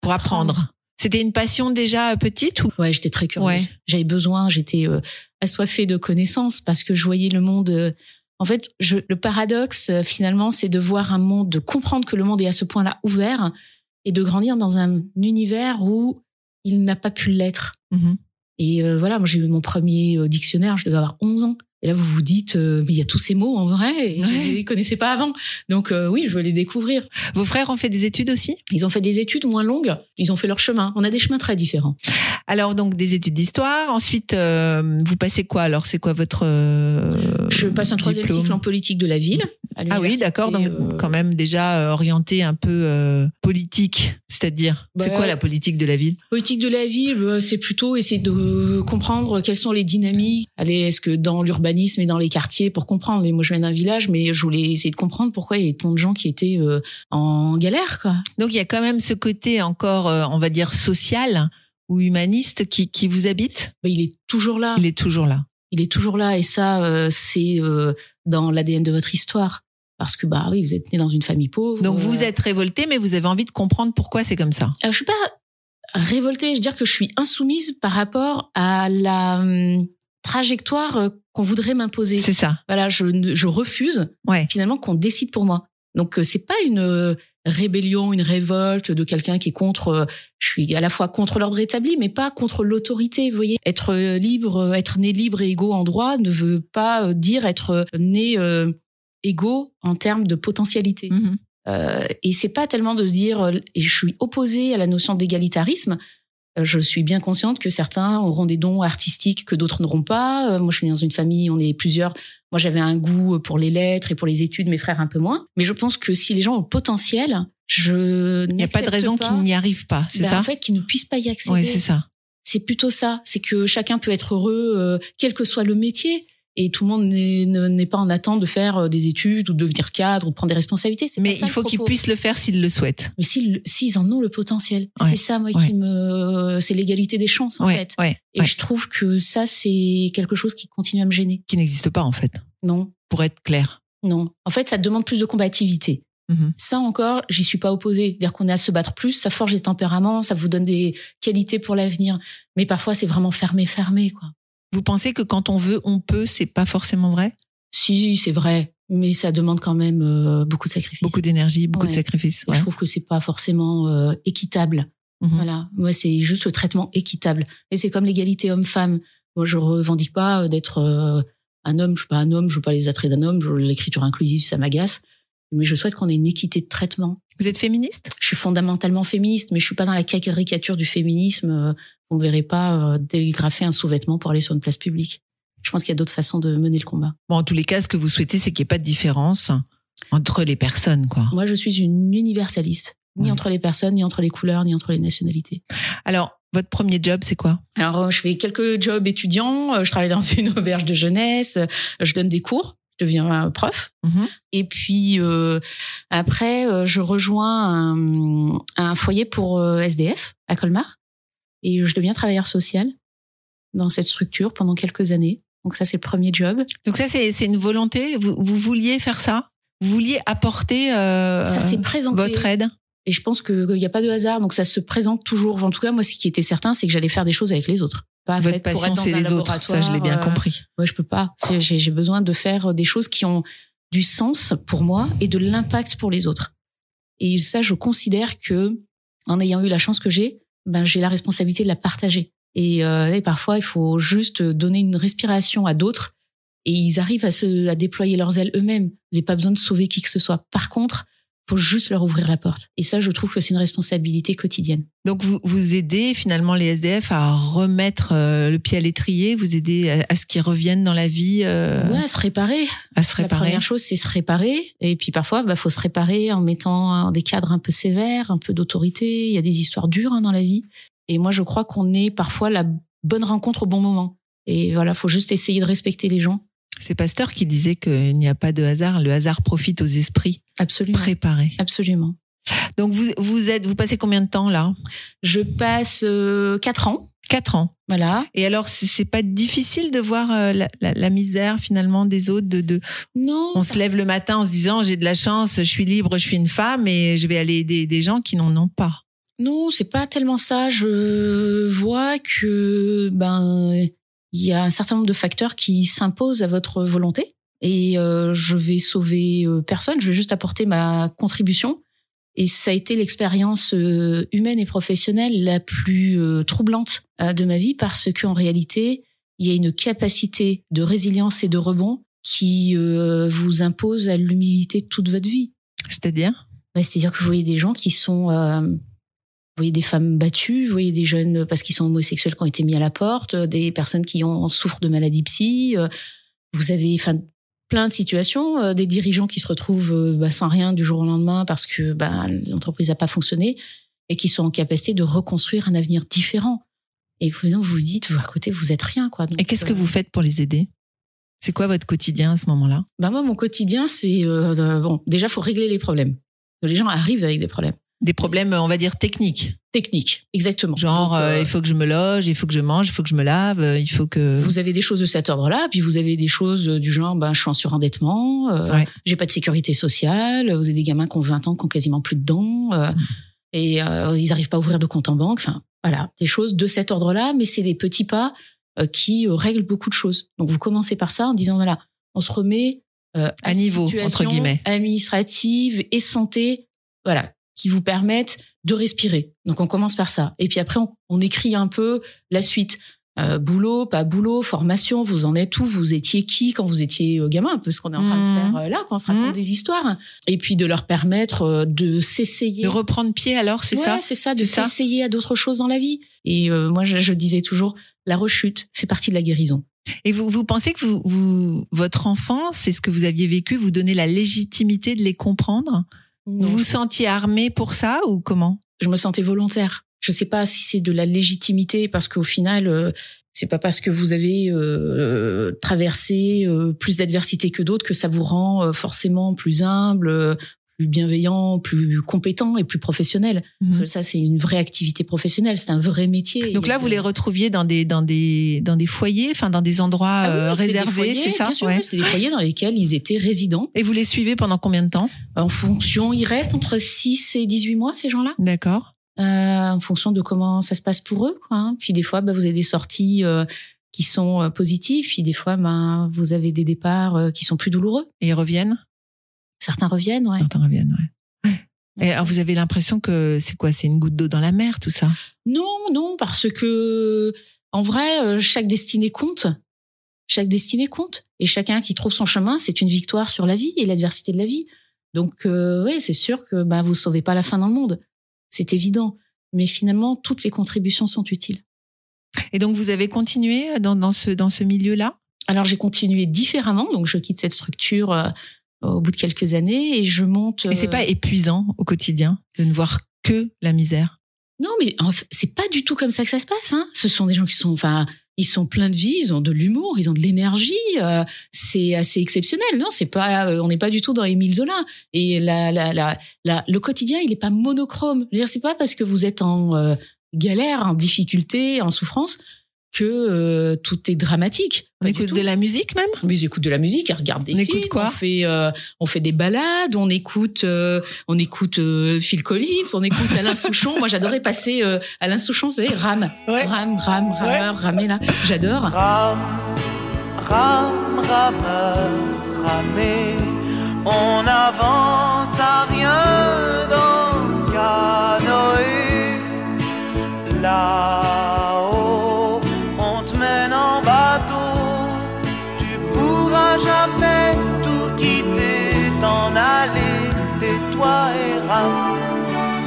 Speaker 4: Pour apprendre. C'était une passion déjà petite ou?
Speaker 3: Ouais, j'étais très curieuse.
Speaker 4: Ouais.
Speaker 3: J'avais besoin, j'étais euh, assoiffée de connaissances parce que je voyais le monde. en fait, je, le paradoxe, finalement, c'est de voir un monde, de comprendre que le monde est à ce point-là ouvert et de grandir dans un univers où il n'a pas pu l'être.
Speaker 4: Mhm.
Speaker 3: Et euh, voilà, moi j'ai eu mon premier euh, dictionnaire, je devais avoir 11 ans. Et là, vous vous dites, euh, mais il y a tous ces mots en vrai, et je
Speaker 4: Ouais.
Speaker 3: les connaissais pas avant. Donc euh, oui, je veux les découvrir.
Speaker 4: Vos frères ont fait des études aussi?
Speaker 3: Ils ont fait des études moins longues, ils ont fait leur chemin. On a des chemins très différents.
Speaker 4: Alors, donc, des études d'histoire. Ensuite, euh, vous passez quoi Alors, c'est quoi votre.
Speaker 3: Je passe un troisième cycle en politique de la ville. à
Speaker 4: Ah oui, d'accord. Donc, quand même déjà orienté un peu politique. C'est-à-dire, c'est
Speaker 3: Bah,
Speaker 4: quoi la politique de la ville?
Speaker 3: Politique de la ville, c'est plutôt essayer de comprendre quelles sont les dynamiques. Allez, est-ce que dans l'urbanisme et dans les quartiers, pour comprendre. Et moi, je viens d'un village, mais je voulais essayer de comprendre pourquoi il y avait tant de gens qui étaient euh, en galère, quoi.
Speaker 4: Donc, il y a quand même ce côté encore, euh, on va dire, social ou humaniste qui, qui vous habite?
Speaker 3: Mais il est toujours là.
Speaker 4: Il est toujours là.
Speaker 3: Il est toujours là, et ça, euh, c'est dans l'ADN de votre histoire. Parce que bah oui, vous êtes né dans une famille pauvre.
Speaker 4: Donc, vous êtes révolté, mais vous avez envie de comprendre pourquoi c'est comme ça.
Speaker 3: Je suis pas révoltée, je veux dire que je suis insoumise par rapport à la hum, trajectoire euh, qu'on voudrait m'imposer.
Speaker 4: C'est ça.
Speaker 3: Voilà, je, refuse
Speaker 4: Ouais.
Speaker 3: finalement qu'on décide pour moi. Donc euh, c'est pas une euh, rébellion, une révolte de quelqu'un qui est contre. je suis à la fois contre l'ordre établi, mais pas contre l'autorité. Vous voyez, être libre, être né libre et égaux en droit ne veut pas dire être né euh, égaux en termes de potentialité.
Speaker 4: Mhm.
Speaker 3: Euh, et c'est pas tellement de se dire, et je suis opposée à la notion d'égalitarisme. Je suis bien consciente que certains auront des dons artistiques que d'autres n'auront pas. Euh, Moi, je suis dans une famille, on est plusieurs. Moi, j'avais un goût pour les lettres et pour les études, mes frères un peu moins. Mais je pense que si les gens ont le potentiel, je
Speaker 4: Il n'y a pas de raison qu'ils n'y arrivent pas, c'est
Speaker 3: ben,
Speaker 4: ça
Speaker 3: En fait, qu'ils ne puissent pas y accéder.
Speaker 4: Oui, c'est ça.
Speaker 3: c'est plutôt ça. C'est que chacun peut être heureux, euh, quel que soit le métier. Et tout le monde n'est ne- n'est pas en attente de faire euh, des études ou de devenir cadre ou de prendre des responsabilités.
Speaker 4: Mais
Speaker 3: pas ça
Speaker 4: il faut qu'ils puissent le faire s'ils le souhaitent.
Speaker 3: Mais s'ils en ont le potentiel,
Speaker 4: Ouais,
Speaker 3: c'est ça moi
Speaker 4: ouais.
Speaker 3: qui me, c'est l'égalité des chances en
Speaker 4: ouais,
Speaker 3: fait. Et je trouve que ça c'est quelque chose qui continue à me gêner.
Speaker 4: Qui n'existe pas en fait.
Speaker 3: Non,
Speaker 4: pour être clair.
Speaker 3: Non. En fait, ça demande plus de combativité.
Speaker 4: Mhm.
Speaker 3: Ça encore, j'y suis pas opposée. Dire qu'on est à se battre plus, ça forge les tempéraments, ça vous donne des qualités pour l'avenir. Mais parfois, c'est vraiment fermé, fermé, quoi.
Speaker 4: Vous pensez que quand on veut, on peut, c'est pas forcément vrai?
Speaker 3: Si, c'est vrai, mais ça demande quand même euh, beaucoup de sacrifices.
Speaker 4: Beaucoup d'énergie, beaucoup de sacrifices. Ouais.
Speaker 3: Je trouve que c'est pas forcément euh, équitable.
Speaker 4: Mhm.
Speaker 3: Voilà. Moi, c'est juste le traitement équitable. Et c'est comme l'égalité homme-femme. Moi, je revendique pas euh, d'être euh, un homme. Je suis pas un homme. Je veux pas les attraits d'un homme. L'écriture inclusive, ça m'agace. Mais je souhaite qu'on ait une équité de traitement.
Speaker 4: Vous êtes féministe?
Speaker 3: Je suis fondamentalement féministe, mais je suis pas dans la caricature du féminisme. Euh, Vous ne verrez pas euh, dégrafer un sous-vêtement pour aller sur une place publique. Je pense qu'il y a d'autres façons de mener le combat.
Speaker 4: Bon, en tous les cas, ce que vous souhaitez, c'est qu'il n'y ait pas de différence entre les personnes, quoi.
Speaker 3: Moi, je suis une universaliste. Ni
Speaker 4: Ouais.
Speaker 3: entre les personnes, ni entre les couleurs, ni entre les nationalités.
Speaker 4: Alors, votre premier job, c'est quoi?
Speaker 3: Alors, euh, je fais quelques jobs étudiants. Euh, Je travaille dans <laughs> une auberge de jeunesse. Euh, Je donne des cours. Je deviens euh, prof.
Speaker 4: Mhm.
Speaker 3: Et puis euh, après, euh, je rejoins un, un foyer pour SDF à Colmar. Et je deviens travailleur social dans cette structure pendant quelques années. Donc ça, c'est le premier job.
Speaker 4: Donc ça, c'est une volonté. Vous, vous vouliez faire ça? Vous vouliez apporter euh,
Speaker 3: ça
Speaker 4: votre aide?
Speaker 3: Et je pense qu'il n'y a pas de hasard. Donc ça se présente toujours. En tout cas, moi, ce qui était certain, c'est que j'allais faire des choses avec les autres. Pas
Speaker 4: Votre passion, c'est les autres. Ça, je l'ai bien
Speaker 3: euh,
Speaker 4: compris.
Speaker 3: Ouais, je peux pas. J'ai besoin de faire des choses qui ont du sens pour moi et de l'impact pour les autres. Et ça, je considère que, en ayant eu la chance que j'ai, ben j'ai la responsabilité de la partager. Et, euh, et parfois, il faut juste donner une respiration à d'autres et ils arrivent à se à déployer leurs ailes eux-mêmes. Vous n'avez pas besoin de sauver qui que ce soit. Par contre, faut juste leur ouvrir la porte. Et ça, je trouve que c'est une responsabilité quotidienne.
Speaker 4: Donc vous, vous aidez finalement les SDF à remettre euh, le pied à l'étrier, vous aidez à, à ce qu'ils reviennent dans la vie, euh,
Speaker 3: Ouais, se réparer.
Speaker 4: à se
Speaker 3: La
Speaker 4: réparer.
Speaker 3: première chose, c'est se réparer. Et puis parfois, bah, faut se réparer en mettant des cadres un peu sévères, un peu d'autorité. Il y a des histoires dures hein, dans la vie. Et moi, je crois qu'on est parfois la bonne rencontre au bon moment. Et voilà, faut juste essayer de respecter les gens.
Speaker 4: C'est Pasteur qui disait qu'il n'y a pas de hasard, le hasard profite aux esprits
Speaker 3: Absolument.
Speaker 4: préparés.
Speaker 3: Absolument.
Speaker 4: Donc vous, vous êtes, vous passez combien de temps là?
Speaker 3: Je passe euh, quatre ans.
Speaker 4: Quatre ans.
Speaker 3: Voilà.
Speaker 4: Et alors, c'est pas difficile de voir euh, la, la- la misère finalement des autres. De, de,
Speaker 3: Non.
Speaker 4: on se lève le matin en se disant j'ai de la chance, je suis libre, je suis une femme et je vais aller aider des gens qui n'en ont pas.
Speaker 3: Non, c'est pas tellement ça. Je vois que ben il y a un certain nombre de facteurs qui s'imposent à votre volonté et euh, je vais sauver euh, personne. Je vais juste apporter ma contribution. Et ça a été l'expérience euh, humaine et professionnelle la plus euh, troublante de ma vie parce qu'en réalité, il y a une capacité de résilience et de rebond qui vous impose à l'humilité toute votre vie.
Speaker 4: C'est-à-dire?
Speaker 3: Bah, C'est-à-dire que vous voyez des gens qui sont... vous voyez des femmes battues, vous voyez des jeunes parce qu'ils sont homosexuels qui ont été mis à la porte, euh, des personnes qui ont souffrent de maladies psy. euh, Vous avez enfin, plein de situations, euh, des dirigeants qui se retrouvent bah, sans rien du jour au lendemain parce que bah, l'entreprise n'a pas fonctionné et qui sont en capacité de reconstruire un avenir différent. Et vous vous vous dites, vous à côté, vous êtes rien. quoi. Donc,
Speaker 4: Et qu'est-ce que vous faites pour les aider? C'est quoi votre quotidien à ce moment-là?
Speaker 3: Bah moi, mon quotidien, c'est euh, bon. Déjà, faut régler les problèmes. Les gens arrivent avec des problèmes
Speaker 4: Des problèmes, on va dire techniques.
Speaker 3: techniques, exactement.
Speaker 4: Genre,
Speaker 3: Donc,
Speaker 4: euh, il faut que je me loge, il faut que je mange, il faut que je me lave, euh, il faut que.
Speaker 3: Vous avez des choses de cet ordre-là, puis vous avez des choses du genre, ben, je suis en surendettement, euh,
Speaker 4: Ouais.
Speaker 3: j'ai pas de sécurité sociale, vous avez des gamins qui ont 20 ans, qui ont quasiment plus de dents, euh,
Speaker 4: Mm.
Speaker 3: et ils arrivent pas à ouvrir de compte en banque. Enfin, voilà, des choses de cet ordre-là, mais c'est des petits pas qui règlent beaucoup de choses. Donc vous commencez par ça en disant, voilà, on se remet euh,
Speaker 4: À niveau, entre guillemets.
Speaker 3: administrative et santé, voilà, qui vous permettent de respirer. Donc on commence par ça. Et puis après, on, on écrit un peu la suite. Euh, boulot, pas boulot, formation, vous en êtes où? Vous étiez qui quand vous étiez euh, gamin? Un peu ce qu'on est en train de
Speaker 4: Mhm.
Speaker 3: faire euh, là, quand on se raconte
Speaker 4: Mhm.
Speaker 3: des histoires. Et puis de leur permettre euh, de s'essayer.
Speaker 4: De reprendre pied alors, c'est
Speaker 3: Ouais,
Speaker 4: ça?
Speaker 3: c'est ça, de s'essayer à d'autres choses dans la vie. Et moi, je, je disais toujours, la rechute fait partie de la guérison.
Speaker 4: Et vous, vous pensez que vous, vous, votre enfance, c'est ce que vous aviez vécu, vous donnez la légitimité de les comprendre? Vous vous sentiez armé pour ça ou comment?
Speaker 3: Je me sentais volontaire. Je sais pas si c'est de la légitimité parce qu'au final, euh, c'est pas parce que vous avez euh, traversé euh, plus d'adversité que d'autres que ça vous rend euh, forcément plus humble, euh, plus bienveillant, plus compétent et plus professionnel. Parce que ça, c'est une vraie activité professionnelle, c'est un vrai métier.
Speaker 4: Donc là, vous les
Speaker 3: euh,
Speaker 4: retrouviez dans des dans des dans des foyers, enfin dans des endroits
Speaker 3: ah oui,
Speaker 4: euh, réservés, c'est ça? Ouais.
Speaker 3: oui, C'était des foyers dans lesquels ils étaient résidents.
Speaker 4: Et vous les suivez pendant combien de temps?
Speaker 3: En fonction, ils restent entre 6 et 18 mois, ces gens-là.
Speaker 4: D'accord.
Speaker 3: euh, en fonction de comment ça se passe pour eux. Quoi, hein. Puis des fois, bah, vous avez des sorties euh, qui sont positives, puis des fois, ben, vous avez des départs qui sont plus douloureux.
Speaker 4: Et ils reviennent?
Speaker 3: Certains reviennent, ouais.
Speaker 4: Certains reviennent, ouais. Et alors vous avez l'impression que c'est quoi? C'est une goutte d'eau dans la mer, tout ça?
Speaker 3: Non, non, parce que en vrai, euh, chaque destinée compte. Chaque destinée compte. Et chacun qui trouve son chemin, c'est une victoire sur la vie et l'adversité de la vie. Donc, euh, oui, c'est sûr que bah, vous sauvez pas la fin dans le monde. C'est évident. Mais finalement, toutes les contributions sont utiles.
Speaker 4: Et donc vous avez continué dans, dans ce dans ce milieu-là?
Speaker 3: Alors j'ai continué différemment, donc je quitte cette structure euh, au bout de quelques années et je monte.
Speaker 4: Et c'est
Speaker 3: euh,
Speaker 4: pas épuisant au quotidien de ne voir que la misère?
Speaker 3: Non, mais en fait, c'est pas du tout comme ça que ça se passe. Hein. Ce sont des gens qui sont, enfin, ils sont pleins de vie, ils ont de l'humour, ils ont de l'énergie. euh, c'est assez exceptionnel. Non, c'est pas, euh, on n'est pas du tout dans Émile Zola. Et la, la, la, la- le quotidien, il est pas monochrome. C'est pas parce que vous êtes en euh, galère, en difficulté, en souffrance que euh, tout est dramatique.
Speaker 4: On écoute de la musique même?
Speaker 3: Ils écoutent de la musique, ils regardent des
Speaker 4: On
Speaker 3: films.
Speaker 4: écoute quoi?
Speaker 3: on fait, euh, on fait des balades, on écoute, euh, on écoute Phil Collins, on écoute <laughs> Alain Souchon. Moi, j'adorais passer Alain Souchon, vous savez, Ram,
Speaker 4: Ouais.
Speaker 3: Ram, Ram, rameur, ramé là. J'adore.
Speaker 5: Ram, ram, rameur, ramé. On avance à rien dans ce canoë. Là-haut,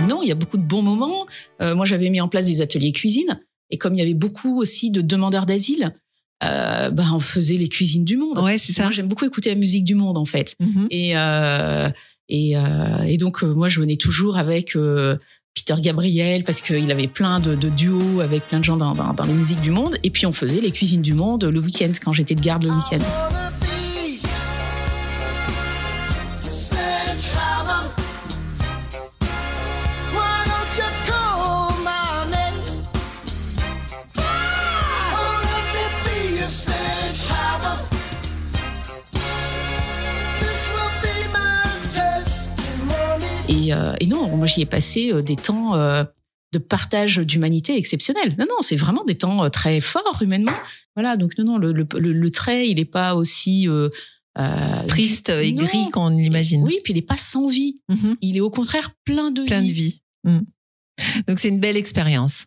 Speaker 3: Non, il y a beaucoup de bons moments. Euh, moi, j'avais mis en place des ateliers cuisine. Et comme il y avait beaucoup aussi de demandeurs d'asile, euh, ben, on faisait les cuisines du monde.
Speaker 4: Ouais, c'est ça.
Speaker 3: Moi, j'aime beaucoup écouter la musique du monde, en fait.
Speaker 4: Mhm.
Speaker 3: Et, euh, et, euh, et donc, moi, je venais toujours avec euh, Peter Gabriel parce qu'il avait plein de, de duos avec plein de gens dans, dans, dans les musiques du monde. Et puis, on faisait les cuisines du monde le week-end, quand j'étais de garde le week-end. Et, euh, et non, moi, j'y ai passé euh, des temps euh, de partage d'humanité exceptionnels. Non, non, c'est vraiment des temps très forts humainement. Voilà, donc non, non, le, le, le, le trait, il n'est pas aussi... euh,
Speaker 4: Triste et
Speaker 3: non.
Speaker 4: gris qu'on l'imagine.
Speaker 3: Oui, puis il n'est pas sans vie.
Speaker 4: Mhm.
Speaker 3: Il est au contraire plein de
Speaker 4: Plein de
Speaker 3: vie.
Speaker 4: vie. Mhm. Donc c'est une belle expérience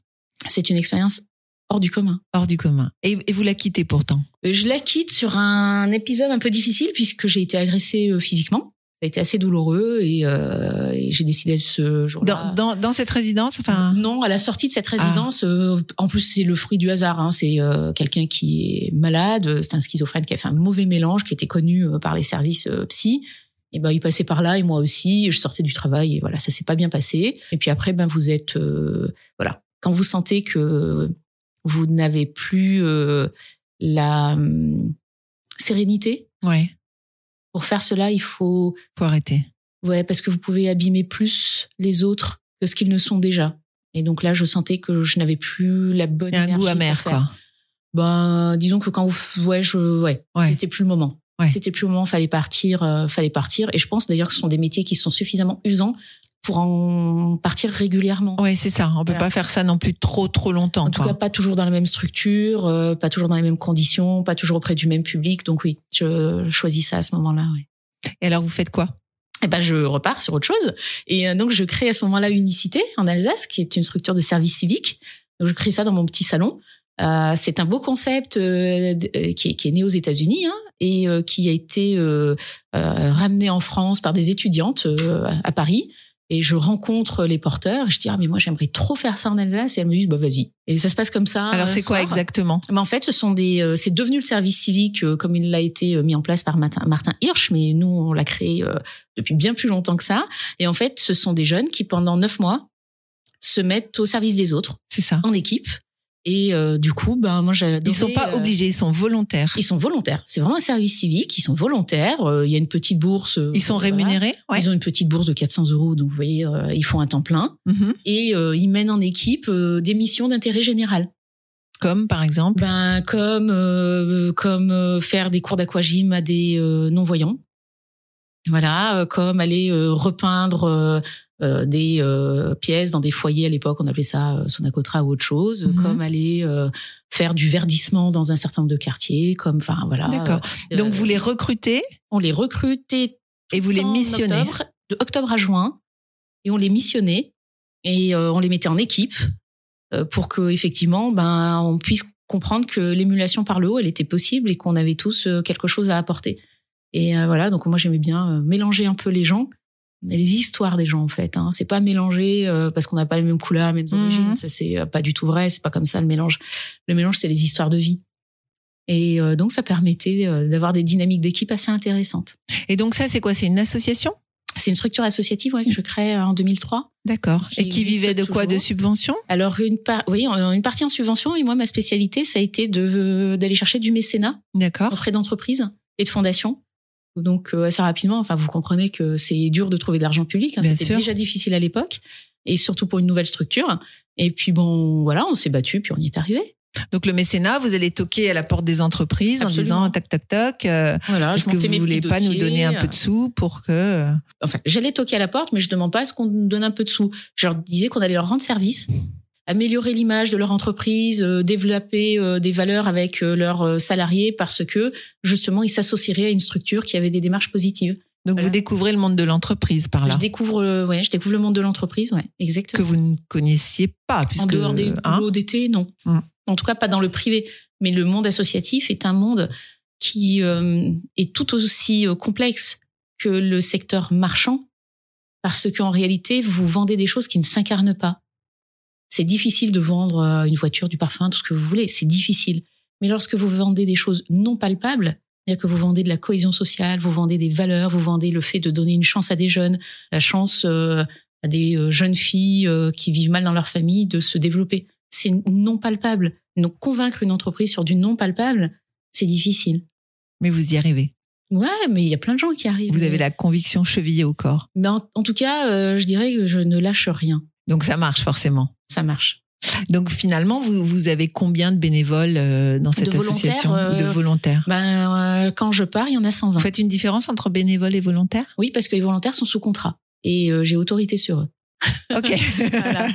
Speaker 3: C'est une expérience hors du commun.
Speaker 4: hors du commun. Et, et vous la quittez pourtant?
Speaker 3: Je la quitte sur un épisode un peu difficile puisque j'ai été agressée physiquement. Ça a été assez douloureux et, euh, et j'ai décidé ce jour-là.
Speaker 4: Dans, dans, dans cette résidence, enfin,
Speaker 3: Non, à la sortie de cette résidence, euh, en plus c'est le fruit du hasard. Hein, c'est euh, quelqu'un qui est malade, c'est un schizophrène qui a fait un mauvais mélange, qui était connu euh, par les services euh, psy. Et ben il passait par là et moi aussi. Je sortais du travail et voilà, ça s'est pas bien passé. Et puis après, ben vous êtes euh, voilà, quand vous sentez que vous n'avez plus euh, la hum, sérénité
Speaker 4: ouais,
Speaker 3: pour faire cela, il faut
Speaker 4: faut arrêter.
Speaker 3: Ouais, parce que vous pouvez abîmer plus les autres que ce qu'ils ne sont déjà. Et donc là, je sentais que je n'avais plus la bonne
Speaker 4: Il y a un goût amer, quoi.
Speaker 3: Ben, disons que quand vous, ouais, je, ouais,
Speaker 4: Ouais.
Speaker 3: c'était plus le moment.
Speaker 4: Ouais.
Speaker 3: C'était plus le moment. Fallait partir, euh, fallait partir. Et je pense d'ailleurs que ce sont des métiers qui sont suffisamment usants pour en partir régulièrement.
Speaker 4: Ouais, c'est ça. On peut
Speaker 3: Voilà.
Speaker 4: pas faire ça non plus trop trop longtemps.
Speaker 3: En tout
Speaker 4: quoi.
Speaker 3: cas, pas toujours dans la même structure, euh, pas toujours dans les mêmes conditions, pas toujours auprès du même public. Donc oui, je choisis ça à ce moment-là. Ouais.
Speaker 4: Et alors vous faites quoi?
Speaker 3: Eh ben, je repars sur autre chose. Et euh, donc, je crée à ce moment-là Unicité en Alsace, qui est une structure de service civique. Donc, je crée ça dans mon petit salon. Euh, c'est un beau concept euh, qui, est, qui est né aux États-Unis hein, et euh, qui a été ramené en France par des étudiantes à Paris. Et je rencontre les porteurs et je dis ah mais moi j'aimerais trop faire ça en Alsace et elles me disent bah vas-y. Et ça se passe comme ça.
Speaker 4: Alors
Speaker 3: un
Speaker 4: c'est quoi exactement?
Speaker 3: Mais en fait, ce sont des, euh, c'est devenu le service civique euh, comme il l'a été euh, mis en place par Martin, Martin Hirsch, mais nous on l'a créé euh, depuis bien plus longtemps que ça. Et en fait, ce sont des jeunes qui pendant neuf mois se mettent au service des autres
Speaker 4: C'est ça.
Speaker 3: en équipe Et euh, du coup, ben moi j'ai
Speaker 4: Ils sont pas obligés, ils sont volontaires.
Speaker 3: Ils sont volontaires. C'est vraiment un service civique. Ils sont volontaires. Euh, Il y a une petite bourse. euh,
Speaker 4: Ils sont
Speaker 3: voilà.
Speaker 4: rémunérés Ouais.
Speaker 3: Ils ont une petite bourse de 400 euros, donc vous voyez, euh, ils font un temps plein
Speaker 4: Mhm.
Speaker 3: et euh, ils mènent en équipe euh, des missions d'intérêt général.
Speaker 4: Comme par exemple?
Speaker 3: Ben comme euh, comme euh, faire des cours d'aquagym à des euh, non voyants. Voilà, euh, comme aller euh, repeindre euh, des pièces dans des foyers à l'époque, on appelait ça Sonacotra ou autre chose,
Speaker 4: Mhm.
Speaker 3: comme aller faire du verdissement dans un certain nombre de quartiers, comme enfin voilà.
Speaker 4: D'accord. Donc vous les recrutez
Speaker 3: on les recrutait
Speaker 4: et vous les missionnez.
Speaker 3: octobre, de octobre à juin, et on les missionnait et on les mettait en équipe pour que effectivement, ben, on puisse comprendre que l'émulation par le haut, elle était possible et qu'on avait tous quelque chose à apporter. Et euh, voilà, donc moi j'aimais bien euh, mélanger un peu les gens, les histoires des gens en fait. Hein. C'est pas mélanger euh, parce qu'on n'a pas les mêmes couleurs, les mêmes
Speaker 4: Mhm.
Speaker 3: origines. Ça c'est pas du tout vrai. C'est pas comme ça le mélange. Le mélange c'est les histoires de vie. Et euh, donc ça permettait euh, d'avoir des dynamiques d'équipe assez intéressantes.
Speaker 4: Et donc ça, c'est quoi? C'est une association?
Speaker 3: C'est une structure associative ouais, que je crée en 2003.
Speaker 4: D'accord. Et qui vivait de quoi? De subventions?
Speaker 3: Alors une oui, une partie en subvention et moi ma spécialité ça a été de d'aller chercher du mécénat auprès d'entreprises et de fondations. Donc euh, assez rapidement, enfin vous comprenez que c'est dur de trouver de l'argent public, hein, c'était déjà difficile à l'époque et surtout pour une nouvelle structure. Et puis bon, voilà, on s'est battu puis on y est arrivé.
Speaker 4: Donc le mécénat, vous allez toquer à la porte des entreprises en disant tac tac tac. euh,
Speaker 3: Voilà,
Speaker 4: Est-ce que vous voulez pas nous donner un peu de sous pour que
Speaker 3: enfin, j'allais toquer à la porte, mais je demande pas à ce qu'on nous donne un peu de sous. Je leur disais qu'on allait leur rendre service, améliorer l'image de leur entreprise, euh, développer euh, des valeurs avec euh, leurs salariés parce que justement ils s'associeraient à une structure qui avait des démarches positives.
Speaker 4: donc
Speaker 3: Voilà.
Speaker 4: vous découvrez le monde de l'entreprise par là
Speaker 3: Je découvre, le- ouais, je découvre le monde de l'entreprise, ouais,
Speaker 4: que
Speaker 3: exactement.
Speaker 4: vous ne connaissiez pas puisque
Speaker 3: en dehors des
Speaker 4: hein,
Speaker 3: boulots d'été, non.
Speaker 4: Mm.
Speaker 3: En tout cas, pas dans le privé. Mais le monde associatif est un monde qui est tout aussi complexe que le secteur marchand, parce qu'en réalité, vous vendez des choses qui ne s'incarnent pas. C'est difficile de vendre euh, une voiture, du parfum, tout ce que vous voulez. C'est difficile. Mais lorsque vous vendez des choses non palpables, c'est-à-dire que vous vendez de la cohésion sociale, vous vendez des valeurs, vous vendez le fait de donner une chance à des jeunes, la chance euh, à des euh, jeunes filles euh, qui vivent mal dans leur famille de se développer. C'est non palpable. Donc convaincre une entreprise sur du non palpable, c'est difficile.
Speaker 4: mais vous y arrivez.
Speaker 3: Ouais, mais il y a plein de gens qui arrivent.
Speaker 4: Vous avez la conviction chevillée au corps.
Speaker 3: Mais en, en tout cas, euh, je dirais que je ne lâche rien.
Speaker 4: Donc ça marche forcément.
Speaker 3: Ça marche.
Speaker 4: Donc finalement, vous, vous avez combien de bénévoles euh, dans cette
Speaker 3: De
Speaker 4: association ou de
Speaker 3: euh,
Speaker 4: volontaires?
Speaker 3: Ben, euh, quand je pars, il y en a 120.
Speaker 4: Vous faites une différence entre bénévoles et volontaires?
Speaker 3: Oui, parce que les volontaires sont sous contrat et euh, j'ai autorité sur eux. <laughs>
Speaker 4: Ok. <laughs>
Speaker 3: Voilà.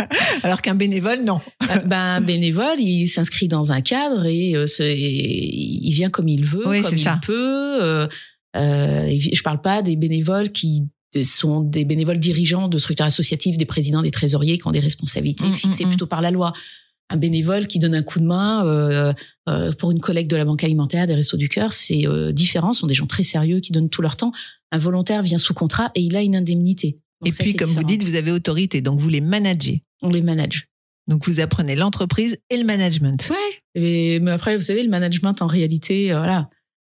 Speaker 4: Alors qu'un bénévole, non.
Speaker 3: Euh, ben, bénévole, il s'inscrit dans un cadre et, euh, il vient comme il veut,
Speaker 4: Oui,
Speaker 3: comme il
Speaker 4: ça.
Speaker 3: peut. Euh, euh, je parle pas des bénévoles qui sont des bénévoles dirigeants de structures associatives, des présidents, des trésoriers qui ont des responsabilités
Speaker 4: Mm,
Speaker 3: fixées
Speaker 4: mm, mm.
Speaker 3: plutôt par la loi. Un bénévole qui donne un coup de main euh, euh, pour une collecte de la banque alimentaire, des restos du cœur, c'est euh, différent. Ce sont des gens très sérieux qui donnent tout leur temps. Un volontaire vient sous contrat et il a une indemnité. Donc
Speaker 4: et
Speaker 3: ça,
Speaker 4: puis, comme vous dites, vous avez autorité, donc vous les managez.
Speaker 3: on les manage.
Speaker 4: Donc vous apprenez l'entreprise et le management.
Speaker 3: Ouais. Et, mais après, vous savez, le management, en réalité, voilà,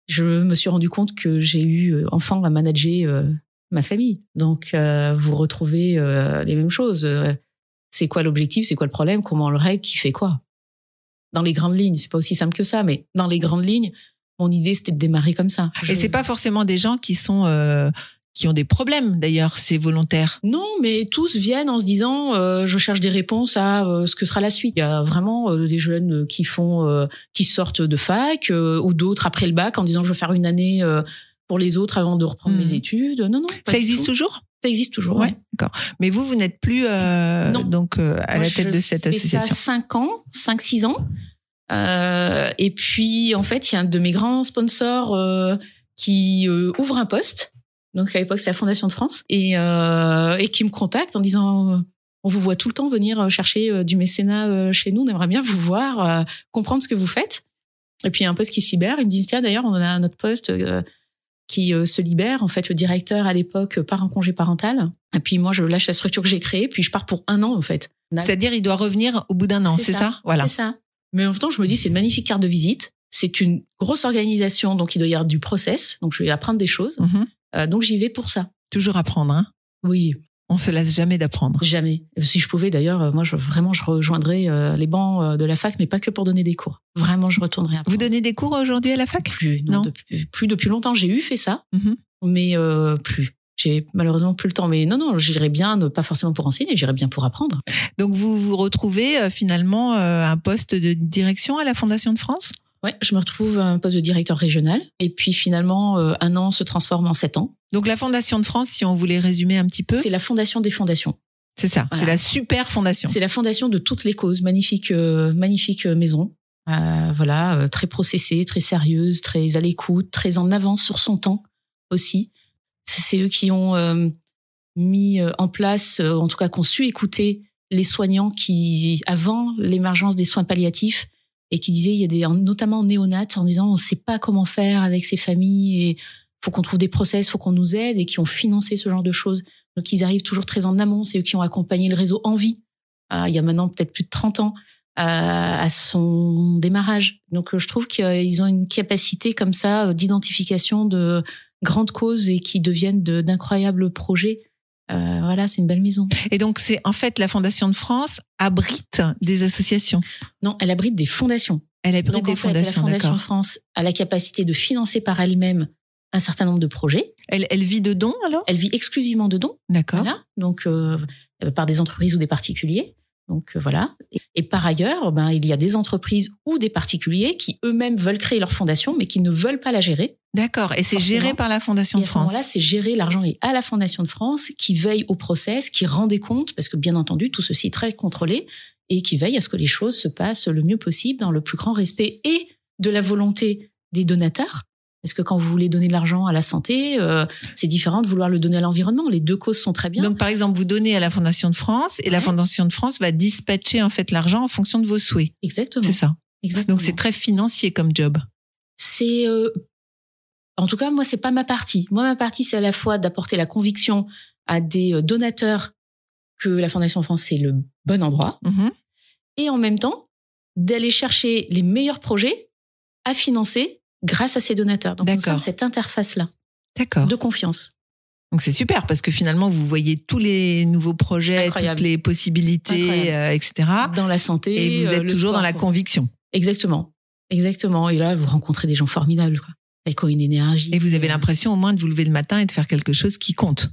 Speaker 3: je me suis rendu compte que j'ai eu enfant à manager ma famille. Donc, euh, vous retrouvez euh, les mêmes choses. Euh, C'est quoi l'objectif C'est quoi le problème Comment on le règle Qui fait quoi? Dans les grandes lignes, c'est pas aussi simple que ça, mais dans les grandes lignes, mon idée c'était de démarrer comme ça.
Speaker 4: Et
Speaker 3: Je-
Speaker 4: c'est pas forcément des gens qui sont euh, qui ont des problèmes d'ailleurs, c'est volontaire.
Speaker 3: Non, mais tous viennent en se disant euh, je cherche des réponses à euh, ce que sera la suite. Il y a vraiment des jeunes qui font qui sortent de fac ou d'autres après le bac en disant je veux faire une année pour les autres avant de reprendre
Speaker 4: Mhm.
Speaker 3: mes études. Non, non.
Speaker 4: Ça existe
Speaker 3: tout.
Speaker 4: toujours?
Speaker 3: Ça existe toujours.
Speaker 4: Ouais,
Speaker 3: ouais.
Speaker 4: d'accord. Mais vous, vous n'êtes plus euh, donc euh, à
Speaker 3: Moi,
Speaker 4: la tête de cette
Speaker 3: fais ça
Speaker 4: association.
Speaker 3: 5 ans, 5 6 ans. Euh, et puis en fait, il y a un de mes grands sponsors qui ouvre un poste. Donc à l'époque, c'est la Fondation de France et et qui me contacte en disant on vous voit tout le temps venir chercher du mécénat chez nous, on aimerait bien vous voir, comprendre ce que vous faites. Et puis il y a un poste qui libère, ils me disent tiens d'ailleurs, on a un autre poste qui euh, se libère. En fait, le directeur à l'époque part en congé parental. Et puis moi, je lâche la structure que j'ai créée, puis je pars pour un an en fait.
Speaker 4: C'est-à-dire, il doit revenir au bout d'un an, c'est ça, Voilà.
Speaker 3: C'est ça. Mais en même temps, je me dis, c'est une magnifique carte de visite. C'est une grosse organisation, donc il doit y avoir du process. Donc je vais apprendre des choses.
Speaker 4: Mhm.
Speaker 3: Euh, donc j'y vais pour ça.
Speaker 4: Toujours apprendre. Hein?
Speaker 3: Oui.
Speaker 4: On se lasse jamais d'apprendre.
Speaker 3: Jamais. Si je pouvais d'ailleurs, euh, moi je, vraiment je rejoindrais euh, les bancs euh, de la fac, mais pas que pour donner des cours. Vraiment, je retournerais.
Speaker 4: Vous donnez des cours aujourd'hui à la fac?
Speaker 3: Plus non,
Speaker 4: Non.
Speaker 3: depuis, plus depuis longtemps. J'ai eu fait ça,
Speaker 4: Mhm.
Speaker 3: mais euh, plus. J'ai malheureusement plus le temps. Mais non, non, j'irais bien, ne- pas forcément pour enseigner, j'irais bien pour apprendre.
Speaker 4: Donc vous vous retrouvez euh, finalement un poste de direction à la Fondation de France?
Speaker 3: Ouais, je me retrouve à un poste de directeur régional, et puis finalement, euh, un an se transforme en sept ans.
Speaker 4: Donc la Fondation de France, si on voulait résumer un petit peu,
Speaker 3: C'est la fondation des fondations.
Speaker 4: c'est ça,
Speaker 3: Voilà.
Speaker 4: c'est la super fondation.
Speaker 3: C'est la fondation de toutes les causes. Magnifique, euh, magnifique euh, maison. Euh, voilà, euh, très processée, très sérieuse, très à l'écoute, très en avance sur son temps aussi. C'est eux qui ont euh, mis euh, en place, euh, en tout cas, qu'on su écouter les soignants qui, avant l'émergence des soins palliatifs, et qui disaient, il y a des, notamment en néonates, en disant, on sait pas comment faire avec ces familles et faut qu'on trouve des process, faut qu'on nous aide, et qui ont financé ce genre de choses. Donc, ils arrivent toujours très en amont. C'est eux qui ont accompagné le réseau Envie, euh, il y a maintenant peut-être plus de 30 ans, euh, à son démarrage. Donc, je trouve qu'ils ont une capacité comme ça euh, d'identification de grandes causes et qui deviennent de- d'incroyables projets. Euh, voilà, c'est une belle maison.
Speaker 4: Et donc c'est en fait la Fondation de France abrite des associations.
Speaker 3: Non, elle abrite des fondations.
Speaker 4: Elle abrite
Speaker 3: Donc,
Speaker 4: des
Speaker 3: en fait, la
Speaker 4: fondations,
Speaker 3: Fondation
Speaker 4: d'accord.
Speaker 3: France a la capacité de financer par elle-même un certain nombre de projets.
Speaker 4: Elle, elle vit de dons alors?
Speaker 3: Elle vit exclusivement de dons.
Speaker 4: D'accord.
Speaker 3: Voilà, donc euh, euh, par des entreprises ou des particuliers. Donc euh, voilà. Et, et par ailleurs, ben, il y a des entreprises ou des particuliers qui eux-mêmes veulent créer leur fondation, mais qui ne veulent pas la gérer.
Speaker 4: D'accord. Et c'est géré par la Fondation
Speaker 3: Et
Speaker 4: de
Speaker 3: à ce
Speaker 4: France.
Speaker 3: moment-là, c'est géré, l'argent est à la Fondation de France, qui veille au process, qui rend des comptes, parce que bien entendu, tout ceci est très contrôlé, et qui veille à ce que les choses se passent le mieux possible, dans le plus grand respect et de la volonté des donateurs. Parce que quand vous voulez donner de l'argent à la santé, euh, c'est différent de vouloir le donner à l'environnement. Les deux causes sont très bien.
Speaker 4: Donc par exemple, vous donnez à la Fondation de France et la. Fondation de France va dispatcher en fait l'argent en fonction de vos souhaits.
Speaker 3: Exactement.
Speaker 4: C'est ça.
Speaker 3: Exactement.
Speaker 4: Donc c'est très financier comme job.
Speaker 3: c'est euh, en tout cas moi c'est pas ma partie moi ma partie c'est à la fois d'apporter la conviction à des euh, donateurs que la Fondation France c'est le bon endroit
Speaker 4: Mhm.
Speaker 3: et en même temps d'aller chercher les meilleurs projets à financer grâce à ces donateurs donc nous sommes cette interface là
Speaker 4: D'accord.
Speaker 3: de confiance
Speaker 4: Donc c'est super parce que finalement vous voyez tous les nouveaux projets,
Speaker 3: Incroyable.
Speaker 4: toutes les possibilités, euh, etc.
Speaker 3: dans la santé
Speaker 4: Et vous
Speaker 3: euh,
Speaker 4: êtes toujours dans la conviction.
Speaker 3: exactement exactement et là vous rencontrez des gens formidables quoi avec une énergie
Speaker 4: Et vous avez l'impression au moins de vous lever le matin et de faire quelque chose qui compte.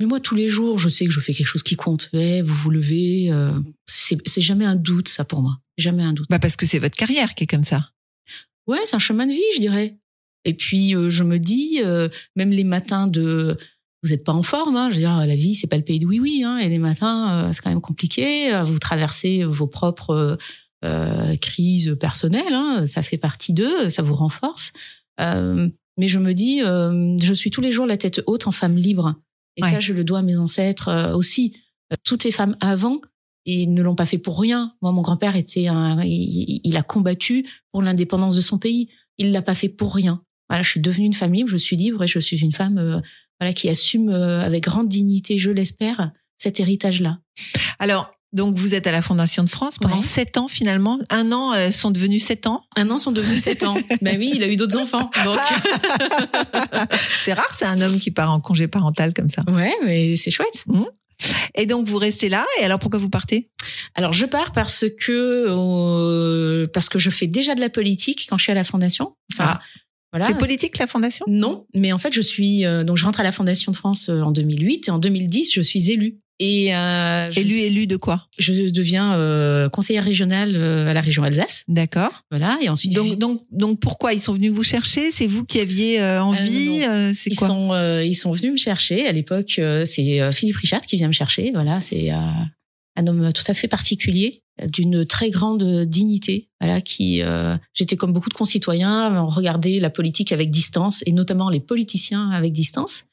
Speaker 3: Mais moi, tous les jours, je sais que je fais quelque chose qui compte. Eh, vous vous levez, euh, c'est jamais un doute, ça, pour moi. Jamais un doute.
Speaker 4: Bah parce que c'est votre carrière qui est comme ça.
Speaker 3: Ouais, c'est un chemin de vie, je dirais. Et puis, euh, je me dis, euh, même les matins de... Vous n'êtes pas en forme, hein, je veux dire, la vie, c'est pas le pays de oui-oui. Hein, et les matins, c'est quand même compliqué. Vous traversez vos propres crises personnelles. Hein, ça fait partie d'eux, ça vous renforce. Euh, mais je me dis, euh, je suis tous les jours la tête haute en femme libre. Et
Speaker 4: Ouais.
Speaker 3: ça, je le dois à mes ancêtres euh, aussi. Toutes les femmes avant, ils ne l'ont pas fait pour rien. Moi, mon grand-père était un, il, il a combattu pour l'indépendance de son pays. Il l'a pas fait pour rien. Voilà, je suis devenue une femme libre, je suis libre et je suis une femme, euh, voilà, qui assume euh, avec grande dignité, je l'espère, cet héritage-là.
Speaker 4: Alors donc vous êtes à la Fondation de France pendant
Speaker 3: Ouais.
Speaker 4: sept ans finalement. Un an euh, sont devenus sept ans.
Speaker 3: Un an sont devenus sept ans. <laughs> ben oui, il a eu d'autres enfants. <laughs>
Speaker 4: C'est rare, c'est un homme qui part en congé parental comme ça.
Speaker 3: ouais, mais c'est chouette.
Speaker 4: Et donc vous restez là. Et alors pourquoi vous partez?
Speaker 3: Alors je pars parce que euh, parce que je fais déjà de la politique quand je suis à la fondation. Enfin,
Speaker 4: Ah.
Speaker 3: voilà.
Speaker 4: C'est politique la fondation?
Speaker 3: Non, mais en fait, je suis euh, donc je rentre à la Fondation de France en 2008 et en 2010, je suis élue. Et euh, je,
Speaker 4: Élu élu de quoi?
Speaker 3: Je deviens euh, conseillère régionale euh, à la région Alsace.
Speaker 4: D'accord.
Speaker 3: Voilà, et ensuite
Speaker 4: Donc donc donc pourquoi ils sont venus vous chercher? C'est vous qui aviez euh, envie C'est
Speaker 3: ils
Speaker 4: quoi?
Speaker 3: sont euh, ils sont venus me chercher. À l'époque, c'est Philippe Richard qui vient me chercher. Voilà, c'est un homme tout à fait particulier, d'une très grande dignité. Voilà, qui euh, j'étais comme beaucoup de concitoyens, on regardait la politique avec distance et notamment les politiciens avec distance.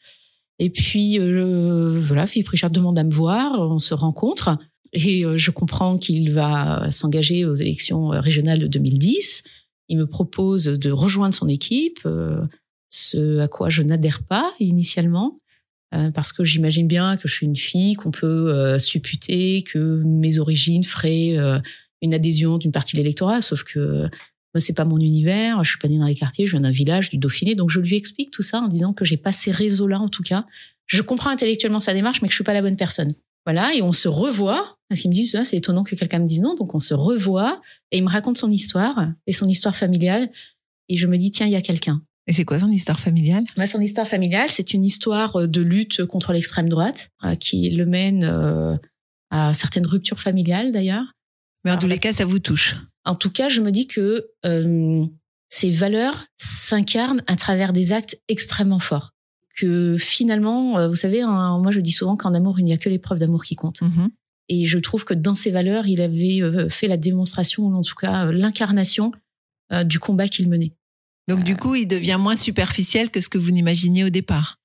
Speaker 3: Et puis euh, voilà, Philippe Richard demande à me voir, on se rencontre et euh, je comprends qu'il va s'engager aux élections euh, régionales de 2010. Il me propose de rejoindre son équipe, euh, ce à quoi je n'adhère pas initialement. parce que j'imagine bien que je suis une fille, qu'on peut supputer que mes origines feraient une adhésion d'une partie de l'électorat, sauf que moi c'est pas mon univers, je suis pas née dans les quartiers, je viens d'un village du Dauphiné, donc je lui explique tout ça en disant que j'ai pas ces réseaux-là en tout cas. Je comprends intellectuellement sa démarche, mais que je suis pas la bonne personne. Voilà, et on se revoit. Parce qu'il me dit, ah, c'est étonnant que quelqu'un me dise non, donc on se revoit et il me raconte son histoire et son histoire familiale. Et je me dis, tiens, il y a quelqu'un.
Speaker 4: Et c'est quoi son histoire familiale?
Speaker 3: Bah, son histoire familiale, c'est une histoire euh, de lutte contre l'extrême droite euh, qui le mène euh, à certaines ruptures familiales d'ailleurs.
Speaker 4: Mais en tous les cas, ça vous touche.
Speaker 3: En tout cas, je me dis que euh, ces valeurs s'incarnent à travers des actes extrêmement forts. Que finalement, euh, vous savez, hein, moi je dis souvent qu'en amour, il n'y a que l'épreuve d'amour qui compte.
Speaker 4: Mhm.
Speaker 3: Et je trouve que dans ces valeurs, il avait euh, fait la démonstration, ou en tout cas l'incarnation euh, du combat qu'il menait.
Speaker 4: Donc du coup, il devient moins superficiel que ce que vous n'imaginiez au départ.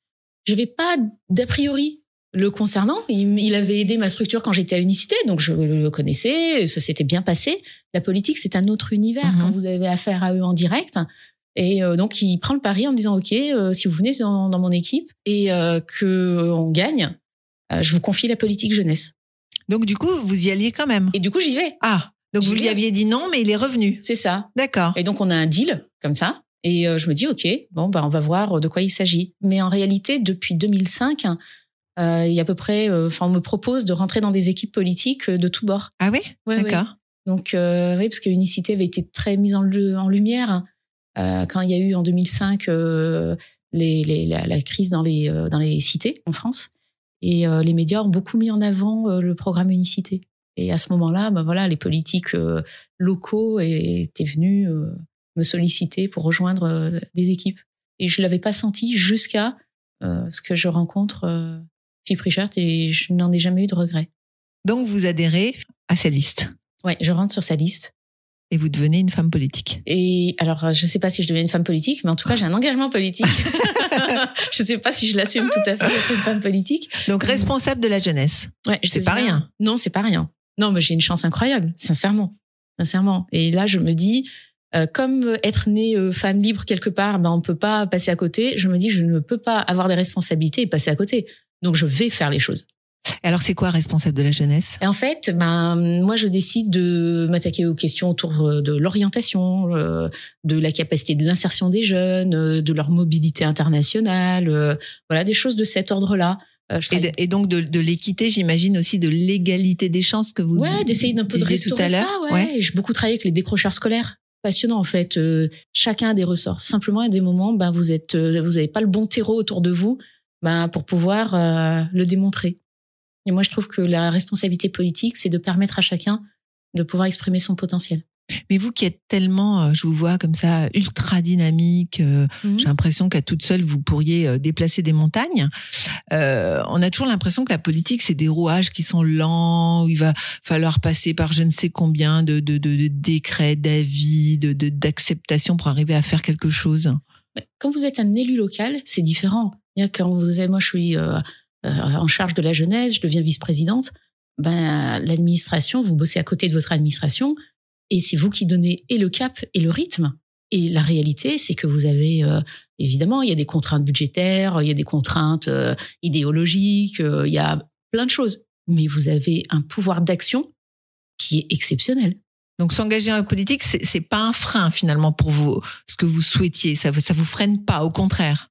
Speaker 3: Je n'avais pas d'a priori le concernant. Il, il avait aidé ma structure quand j'étais à Unicité, donc je le connaissais, ça s'était bien passé. La politique, c'est un autre univers
Speaker 4: Mhm.
Speaker 3: quand vous avez affaire à eux en direct. Et euh, donc, il prend le pari en me disant, OK, euh, si vous venez dans, dans mon équipe et euh, que on gagne, euh, je vous confie la politique jeunesse.
Speaker 4: Donc du coup, vous y alliez quand même.
Speaker 3: Et du coup, j'y vais.
Speaker 4: Ah, donc vous lui aviez dit non, mais il est revenu.
Speaker 3: C'est ça.
Speaker 4: D'accord.
Speaker 3: Et donc, on a un deal comme ça. Et euh, je me dis, OK, bon, bah, on va voir de quoi il s'agit. Mais en réalité, depuis 2005, euh, il y a à peu près, euh, enfin, on me propose de rentrer dans des équipes politiques euh, de tous bords.
Speaker 4: Ah oui?
Speaker 3: Ouais, ouais.
Speaker 4: D'accord.
Speaker 3: Donc, oui, parce que Unicité avait été très mise en, lumière quand il y a eu en 2005 euh, les, les- la, la crise dans les, dans les cités en France. Et les médias ont beaucoup mis en avant le programme Unicité. Et à ce moment-là, ben voilà, les politiques locaux étaient venus me solliciter pour rejoindre des équipes. Et je l'avais pas senti jusqu'à euh, ce que je rencontre euh, Philippe Richard et je n'en ai jamais eu de regret.
Speaker 4: Donc vous adhérez à sa liste
Speaker 3: Ouais, je rentre sur sa liste.
Speaker 4: et vous devenez une femme politique.
Speaker 3: Et alors, je sais pas si je deviens une femme politique, mais en tout cas, j'ai un engagement politique. <laughs> <laughs> je sais pas si je l'assume tout à fait d'être une femme politique.
Speaker 4: Donc responsable de la jeunesse.
Speaker 3: Ouais, je
Speaker 4: C'est pas rien.
Speaker 3: Non, c'est pas rien. Non, mais j'ai une chance incroyable, sincèrement, sincèrement. Et là, je me dis, euh, comme être née euh, femme libre quelque part, ben on peut pas passer à côté. Je me dis, je ne peux pas avoir des responsabilités et passer à côté. Donc, je vais faire les choses.
Speaker 4: Alors c'est quoi responsable de la jeunesse?
Speaker 3: Et en fait, ben moi je décide de m'attaquer aux questions autour euh, de l'orientation, euh, de la capacité de l'insertion des jeunes, euh, de leur mobilité internationale, euh, voilà des choses de cet ordre-là.
Speaker 4: Et,
Speaker 3: travaille-
Speaker 4: de- et donc de, de l'équité, j'imagine aussi de l'égalité des chances que vous
Speaker 3: ouais, d'essayer d'un peu de
Speaker 4: disiez tout
Speaker 3: restaurer
Speaker 4: à
Speaker 3: ça.
Speaker 4: l'heure.
Speaker 3: Ouais. J'ai beaucoup travaillé avec les décrocheurs scolaires. Passionnant en fait. Euh, chacun a des ressorts. Simplement, il y a des moments, ben vous êtes, euh, vous avez pas le bon terreau autour de vous, ben pour pouvoir euh, le démontrer. Et moi, je trouve que la responsabilité politique, c'est de permettre à chacun de pouvoir exprimer son potentiel.
Speaker 4: Mais vous qui êtes tellement, euh, je vous vois comme ça, ultra dynamique, euh,
Speaker 3: Mhm.
Speaker 4: j'ai l'impression qu'à toute seule, vous pourriez déplacer des montagnes. Euh, on a toujours l'impression que la politique, c'est des rouages qui sont lents, où il va falloir passer par je ne sais combien de, de, de, de décrets, d'avis, de, de, d'acceptation pour arriver à faire quelque chose.
Speaker 3: Quand vous êtes un élu local, c'est différent. Quand vous avez, moi, je suis euh, euh, en charge de la jeunesse, je deviens vice-présidente. Ben, l'administration, vous bossez à côté de votre administration, et c'est vous qui donnez et le cap et le rythme. Et la réalité, c'est que vous avez, euh, évidemment, il y a des contraintes budgétaires, il y a des contraintes idéologiques, il y a plein de choses. Mais vous avez un pouvoir d'action qui est exceptionnel.
Speaker 4: Donc s'engager en politique, c'est c'est pas un frein finalement pour vous, ce que vous souhaitiez. Ça, ça vous freine pas, au contraire.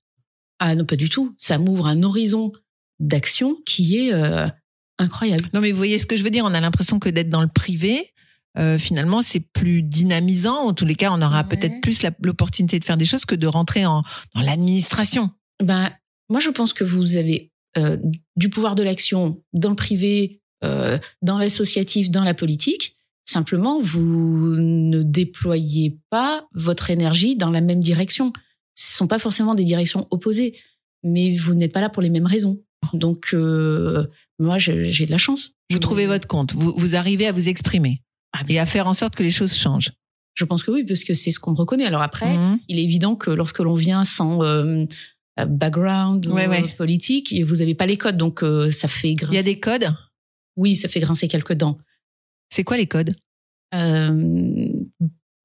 Speaker 3: Ah non, pas du tout. Ça m'ouvre un horizon d'action qui est euh, incroyable.
Speaker 4: Non, mais vous voyez ce que je veux dire. On a l'impression que d'être dans le privé, euh, finalement, c'est plus dynamisant. En tous les cas, on aura
Speaker 3: Ouais.
Speaker 4: peut-être plus l'opportunité de faire des choses que de rentrer en, dans l'administration.
Speaker 3: Ben, moi, je pense que vous avez euh, du pouvoir de l'action dans le privé, dans l'associatif, dans la politique. Simplement, vous ne déployez pas votre énergie dans la même direction. Ce sont pas forcément des directions opposées, mais vous n'êtes pas là pour les mêmes raisons. Donc, euh, moi, j'ai de la chance.
Speaker 4: Vous trouvez votre compte. Vous, vous arrivez à vous exprimer
Speaker 3: Ah,
Speaker 4: et à faire en sorte que les choses changent.
Speaker 3: Je pense que oui, parce que c'est ce qu'on me reconnaît. Alors après,
Speaker 4: Mhm.
Speaker 3: il est évident que lorsque l'on vient sans euh, background
Speaker 4: Ouais,
Speaker 3: euh,
Speaker 4: ouais.
Speaker 3: politique, vous n'avez pas les codes, donc euh, ça fait
Speaker 4: Il
Speaker 3: grincer.
Speaker 4: y a des codes?
Speaker 3: Oui, ça fait grincer quelques dents.
Speaker 4: C'est quoi les codes?
Speaker 3: Euh,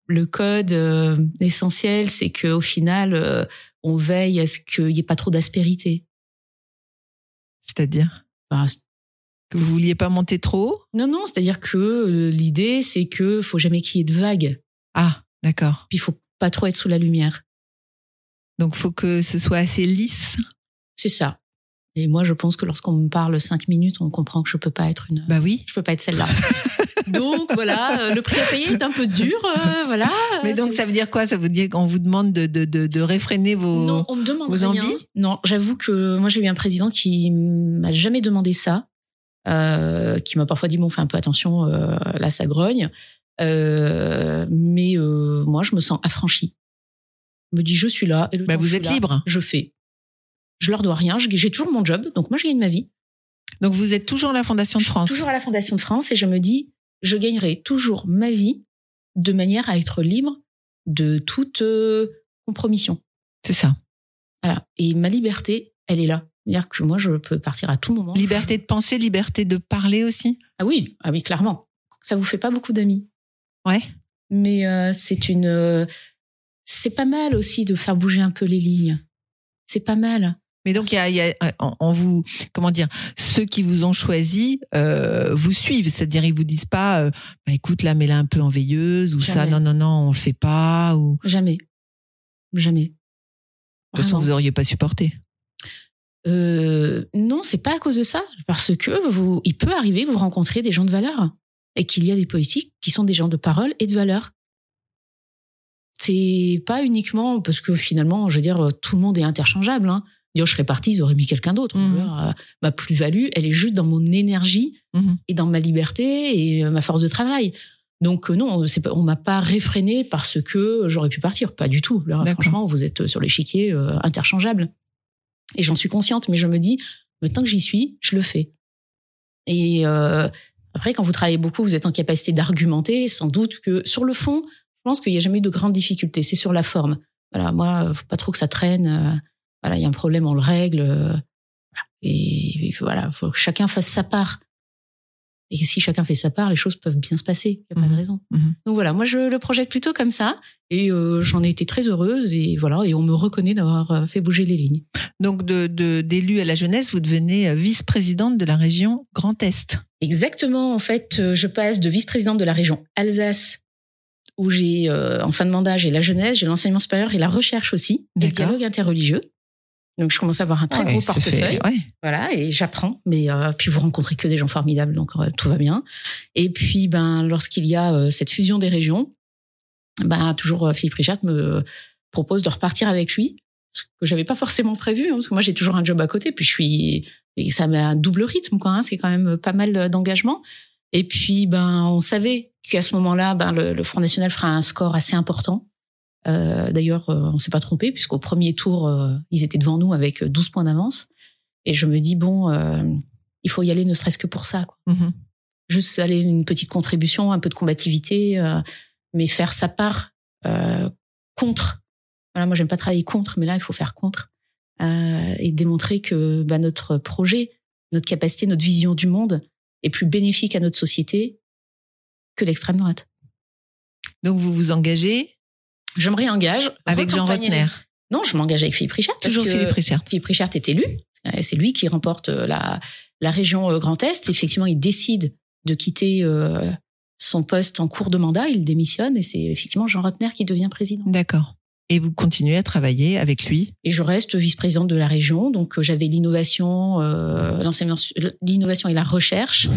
Speaker 3: le code euh, essentiel, c'est qu'au final, euh, on veille à ce qu'il n'y ait pas trop d'aspérité.
Speaker 4: C'est-à-dire
Speaker 3: Enfin,
Speaker 4: que vous vouliez pas monter trop haut?
Speaker 3: Non, non, c'est-à-dire que euh, l'idée, c'est que faut jamais qu'il y ait de vagues.
Speaker 4: Ah, D'accord.
Speaker 3: Puis il faut pas trop être sous la lumière.
Speaker 4: Donc, faut que ce soit assez lisse?
Speaker 3: C'est ça. Et moi, je pense que lorsqu'on me parle cinq minutes, on comprend que je peux pas être une.
Speaker 4: Bah oui.
Speaker 3: Je peux pas être celle-là. <laughs> donc voilà, euh, le prix à payer est un peu dur, euh, voilà.
Speaker 4: Mais donc, ça veut dire quoi? Ça veut dire qu'on vous demande de, de, de, de réfréner vos.
Speaker 3: Non, on me demande
Speaker 4: vos
Speaker 3: rien.
Speaker 4: envies?
Speaker 3: Non, j'avoue que moi j'ai eu un président qui m'a jamais demandé ça, euh, qui m'a parfois dit bon, fais un peu attention, euh, là ça grogne. Mais moi je me sens affranchie. Je me dis je suis là et le
Speaker 4: Bah,
Speaker 3: temps
Speaker 4: vous
Speaker 3: je suis
Speaker 4: êtes
Speaker 3: là,
Speaker 4: libre.
Speaker 3: Je fais. Je leur dois rien. J'ai toujours mon job, donc moi je gagne ma vie.
Speaker 4: Donc, vous êtes toujours à la Fondation de
Speaker 3: Je suis
Speaker 4: France?
Speaker 3: toujours à la Fondation de France et je me dis, je gagnerai toujours ma vie de manière à être libre de toute euh, compromission.
Speaker 4: C'est ça.
Speaker 3: Voilà. Et ma liberté, elle est là. C'est-à-dire que moi, je peux partir à tout moment.
Speaker 4: Liberté de penser, liberté de parler aussi.
Speaker 3: Ah oui, ah oui, clairement. Ça vous fait pas beaucoup d'amis.
Speaker 4: Ouais.
Speaker 3: Mais euh, c'est une, euh, c'est pas mal aussi de faire bouger un peu les lignes. C'est pas mal.
Speaker 4: Mais donc, il y a, y a- en, en vous, comment dire, ceux qui vous ont choisi euh, vous suivent, c'est-à-dire ils vous disent pas, euh, bah, écoute là, mets-la un peu en veilleuse ou ça, non, non, non, on le fait pas ou.
Speaker 3: Jamais, jamais.
Speaker 4: De toute façon, vous auriez pas supporté.
Speaker 3: Euh, non, c'est pas à cause de ça, parce que vous, il peut arriver que vous rencontrez des gens de valeur et qu'il y a des politiques qui sont des gens de parole et de valeur. C'est pas uniquement parce que finalement, je veux dire, tout le monde est interchangeable. Hein. Dire, je serais parti, ils auraient mis quelqu'un d'autre.
Speaker 4: Mhm.
Speaker 3: Euh, Ma plus-value, elle est juste dans mon énergie
Speaker 4: Mhm.
Speaker 3: et dans ma liberté et euh, ma force de travail. Donc euh, non, on m'a pas réfréné parce que j'aurais pu partir, pas du tout. Là, franchement, vous êtes sur l'échiquier euh, interchangeable. Et j'en suis consciente, mais je me dis, le temps que j'y suis, je le fais. Et euh, après, quand vous travaillez beaucoup, vous êtes en capacité d'argumenter. Sans doute que sur le fond, je pense qu'il n'y a jamais eu de grandes difficultés. C'est sur la forme. Voilà, moi, faut pas trop que ça traîne. Voilà, il y a un problème, on le règle. euh, et, et voilà, faut que chacun fasse sa part. Et si chacun fait sa part, les choses peuvent bien se passer. Il n'y a pas
Speaker 4: Mhm.
Speaker 3: de raison.
Speaker 4: Mhm.
Speaker 3: Donc voilà, moi je le projette plutôt comme ça. Et euh, j'en ai été très heureuse. Et voilà, et on me reconnaît d'avoir euh, fait bouger les lignes.
Speaker 4: Donc, de, de, d'élu à la jeunesse, vous devenez vice-présidente de la région Grand Est.
Speaker 3: Exactement. En fait, je passe de vice-présidente de la région Alsace, où j'ai, euh, en fin de mandat, j'ai la jeunesse, j'ai l'enseignement supérieur et la recherche aussi, et le dialogue interreligieux. Donc, je commence à avoir un très
Speaker 4: Ouais,
Speaker 3: gros portefeuille.
Speaker 4: fait- ouais.
Speaker 3: Voilà, et j'apprends. Mais euh, puis vous rencontrez que des gens formidables, donc euh, tout va bien. Et puis, ben, lorsqu'il y a euh, cette fusion des régions, ben, toujours euh, Philippe Richard me propose de repartir avec lui, ce que j'avais pas forcément prévu, hein, parce que moi j'ai toujours un job à côté, puis je suis, et ça met un double rythme, quoi. hein, c'est quand même pas mal de- d'engagement. Et puis, ben, on savait qu'à ce moment-là, ben, le, le Front National fera un score assez important. Euh, D'ailleurs, euh, on s'est pas trompé, puisqu'au premier tour, euh, ils étaient devant nous avec 12 points d'avance. Et je me dis, bon, il faut y aller ne serait-ce que pour ça. Quoi.
Speaker 4: Mhm.
Speaker 3: Juste aller une petite contribution, un peu de combativité, mais faire sa part contre. Voilà, moi, j'aime pas travailler contre, mais là, il faut faire contre. Et démontrer que bah, notre projet, notre capacité, notre vision du monde est plus bénéfique à notre société que l'extrême droite.
Speaker 4: Donc, vous vous engagez
Speaker 3: Je me réengage.
Speaker 4: avec Jean Rotner.
Speaker 3: Non, je m'engage avec Philippe Richard.
Speaker 4: Toujours Philippe Richard.
Speaker 3: Philippe Richard est élu. Euh, C'est lui qui remporte euh, la, la région euh, Grand Est. Effectivement, il décide de quitter euh, son poste en cours de mandat. Il démissionne et c'est effectivement Jean Rotner qui devient président.
Speaker 4: D'accord. Et vous continuez à travailler avec lui?
Speaker 3: Et je reste vice-présidente de la région. Donc, j'avais l'innovation, euh, l'innovation et la recherche.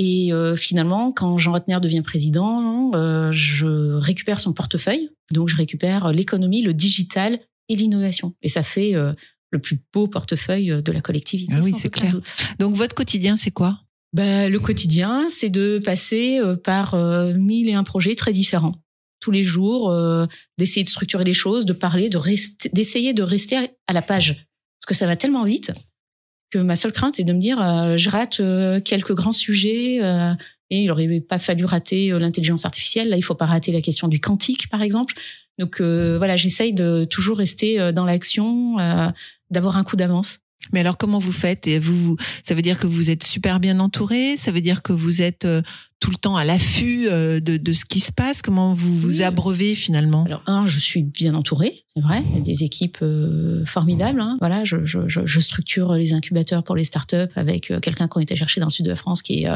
Speaker 3: Et euh, finalement, quand Jean Rotner devient président, euh, je récupère son portefeuille. Donc, je récupère l'économie, le digital et l'innovation. Et ça fait euh, le plus beau portefeuille de la collectivité.
Speaker 4: Ah oui, c'est clair.
Speaker 3: doute.
Speaker 4: Donc, votre quotidien, c'est quoi?
Speaker 3: Bah, le quotidien, c'est de passer par mille et un projets très différents. Tous les jours, d'essayer de structurer les choses, de parler, de rester, d'essayer de rester à la page. Parce que ça va tellement vite que ma seule crainte, c'est de me dire, euh, je rate euh, quelques grands sujets euh, et il aurait pas fallu rater l'intelligence artificielle. Là, il faut pas rater la question du quantique, par exemple. Donc voilà, j'essaye de toujours rester dans l'action, d'avoir un coup d'avance.
Speaker 4: Mais alors, comment vous faites? Et vous, vous, ça veut dire que vous êtes super bien entouré? Ça veut dire que vous êtes euh, tout le temps à l'affût euh, de, de ce qui se passe? Comment vous vous
Speaker 3: Oui.
Speaker 4: abreuvez finalement?
Speaker 3: Alors, un, je suis bien entourée, c'est vrai. Il y a des équipes euh, formidables. hein. Voilà, je, je, je, structure les incubateurs pour les startups avec quelqu'un qu'on était chercher dans le sud de la France qui est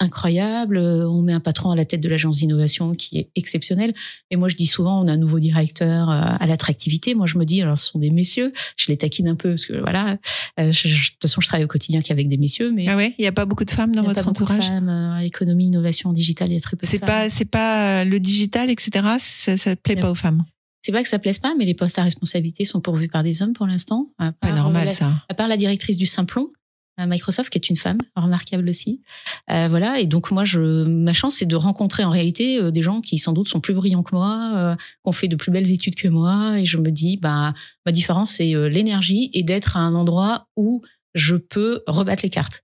Speaker 3: incroyable. Euh, On met un patron à la tête de l'agence d'innovation qui est exceptionnel. Et moi, je dis souvent, on a un nouveau directeur euh, à l'attractivité. Moi, je me dis, alors, ce sont des messieurs. Je les taquine un peu parce que voilà. euh, je- je- de toute façon, je travaille au quotidien qu'avec des messieurs, mais
Speaker 4: Ah ouais, il n'y a pas beaucoup de femmes dans
Speaker 3: y a
Speaker 4: votre
Speaker 3: pas beaucoup de
Speaker 4: entourage?
Speaker 3: femmes. économie, innovation, digital, il y a très peu de
Speaker 4: C'est
Speaker 3: femmes.
Speaker 4: pas, c'est pas le digital, etc. Ça, ça plaît pas aux femmes?
Speaker 3: C'est pas que ça plaise pas, mais les postes à responsabilité sont pourvus par des hommes pour l'instant.
Speaker 4: Pas normal
Speaker 3: la-
Speaker 4: ça.
Speaker 3: à part la directrice du Simplon, Microsoft, qui est une femme, remarquable aussi. Euh, voilà. Et donc, moi, je, ma chance, c'est de rencontrer en réalité euh, des gens qui, sans doute, sont plus brillants que moi, euh, qui ont fait de plus belles études que moi. Et je me dis, bah, ma différence, c'est l'énergie et d'être à un endroit où je peux rebattre les cartes.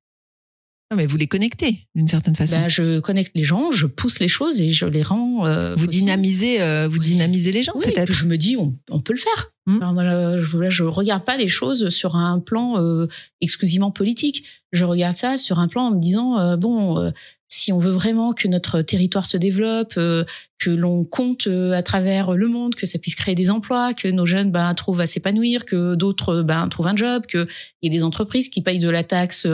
Speaker 4: Non, mais vous les connectez d'une certaine façon.
Speaker 3: Ben, je connecte les gens, je pousse les choses et je les rends.
Speaker 4: vous
Speaker 3: possibles.
Speaker 4: dynamisez, vous
Speaker 3: Oui.
Speaker 4: dynamisez les gens
Speaker 3: Oui,
Speaker 4: peut-être.
Speaker 3: je me dis, on, on peut le faire. Moi, je, je regarde pas les choses sur un plan euh, exclusivement politique. Je regarde ça sur un plan en me disant, euh, bon, euh, si on veut vraiment que notre territoire se développe, que l'on compte à travers le monde, que ça puisse créer des emplois, que nos jeunes ben, trouvent à s'épanouir, que d'autres ben, trouvent un job, qu'il y ait des entreprises qui payent de la taxe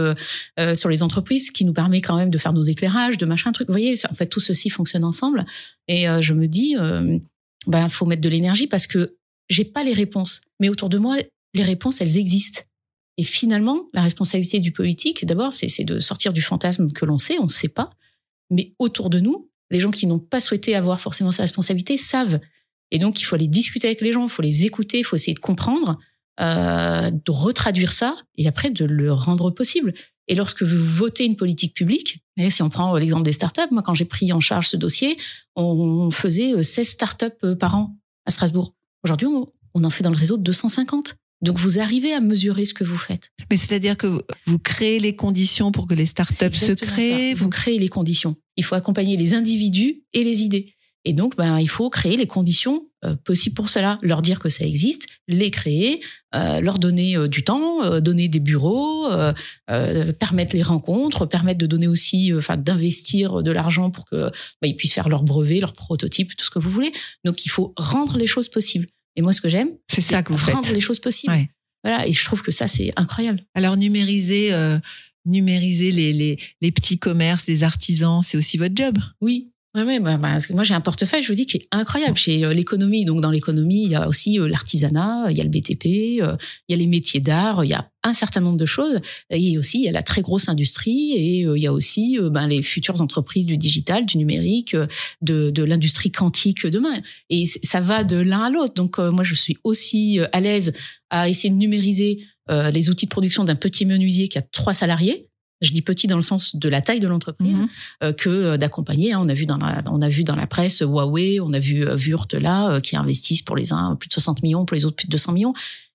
Speaker 3: sur les entreprises, ce qui nous permet quand même de faire nos éclairages, de machin, truc. Vous voyez, en fait, tout ceci fonctionne ensemble. Et je me dis, euh, ben, faut mettre de l'énergie parce que j'ai pas les réponses. Mais autour de moi, les réponses, elles existent. Et finalement, la responsabilité du politique, d'abord, c'est de sortir du fantasme que l'on sait, on ne sait pas. Mais autour de nous, les gens qui n'ont pas souhaité avoir forcément ces responsabilités savent. Et donc, il faut aller discuter avec les gens, il faut les écouter, il faut essayer de comprendre, euh, de retraduire ça et après de le rendre possible. Et lorsque vous votez une politique publique, si on prend l'exemple des startups, moi, quand j'ai pris en charge ce dossier, on faisait euh, 16 startups euh, par an à Strasbourg. Aujourd'hui, on on en fait dans le réseau 250. Donc, vous arrivez à mesurer ce que vous faites.
Speaker 4: Mais c'est-à-dire que vous créez les conditions pour que les startups se créent. Vous
Speaker 3: Vous créez les conditions. Il faut accompagner les individus et les idées. Et donc, ben, il faut créer les conditions euh, possibles pour cela. Leur dire que ça existe, les créer, euh, leur donner euh, du temps, donner des bureaux, permettre les rencontres, permettre de donner aussi, enfin, d'investir de l'argent pour que ben, ils puissent faire leurs brevets, leurs prototypes, tout ce que vous voulez. Donc, il faut rendre les choses possibles. Et moi, ce que j'aime,
Speaker 4: c'est ça que vous faites.
Speaker 3: rendre les choses possibles.
Speaker 4: Ouais.
Speaker 3: Voilà. Et je trouve que ça, c'est incroyable.
Speaker 4: Alors numériser, euh, numériser les, les, les petits commerces, les artisans, c'est aussi votre job?
Speaker 3: Oui. Bah, bah, moi j'ai un portefeuille, je vous dis, qui est incroyable. Chez euh, l'économie, donc dans l'économie, il y a aussi euh, l'artisanat, il y a le BTP, euh, il y a les métiers d'art, il y a un certain nombre de choses. Et aussi, il y a la très grosse industrie et euh, il y a aussi ben, les futures entreprises du digital, du numérique, de, l'industrie quantique demain. Et ça va de l'un à l'autre. Donc moi, je suis aussi à l'aise à essayer de numériser les outils de production d'un petit menuisier qui a trois salariés. Je dis petit dans le sens de la taille de l'entreprise
Speaker 4: Mhm.
Speaker 3: euh, que euh, d'accompagner. hein. On a vu dans la, on a vu dans la presse euh, Huawei, on a vu Wurt là qui investissent pour les uns plus de 60 millions, pour les autres plus de 200 millions.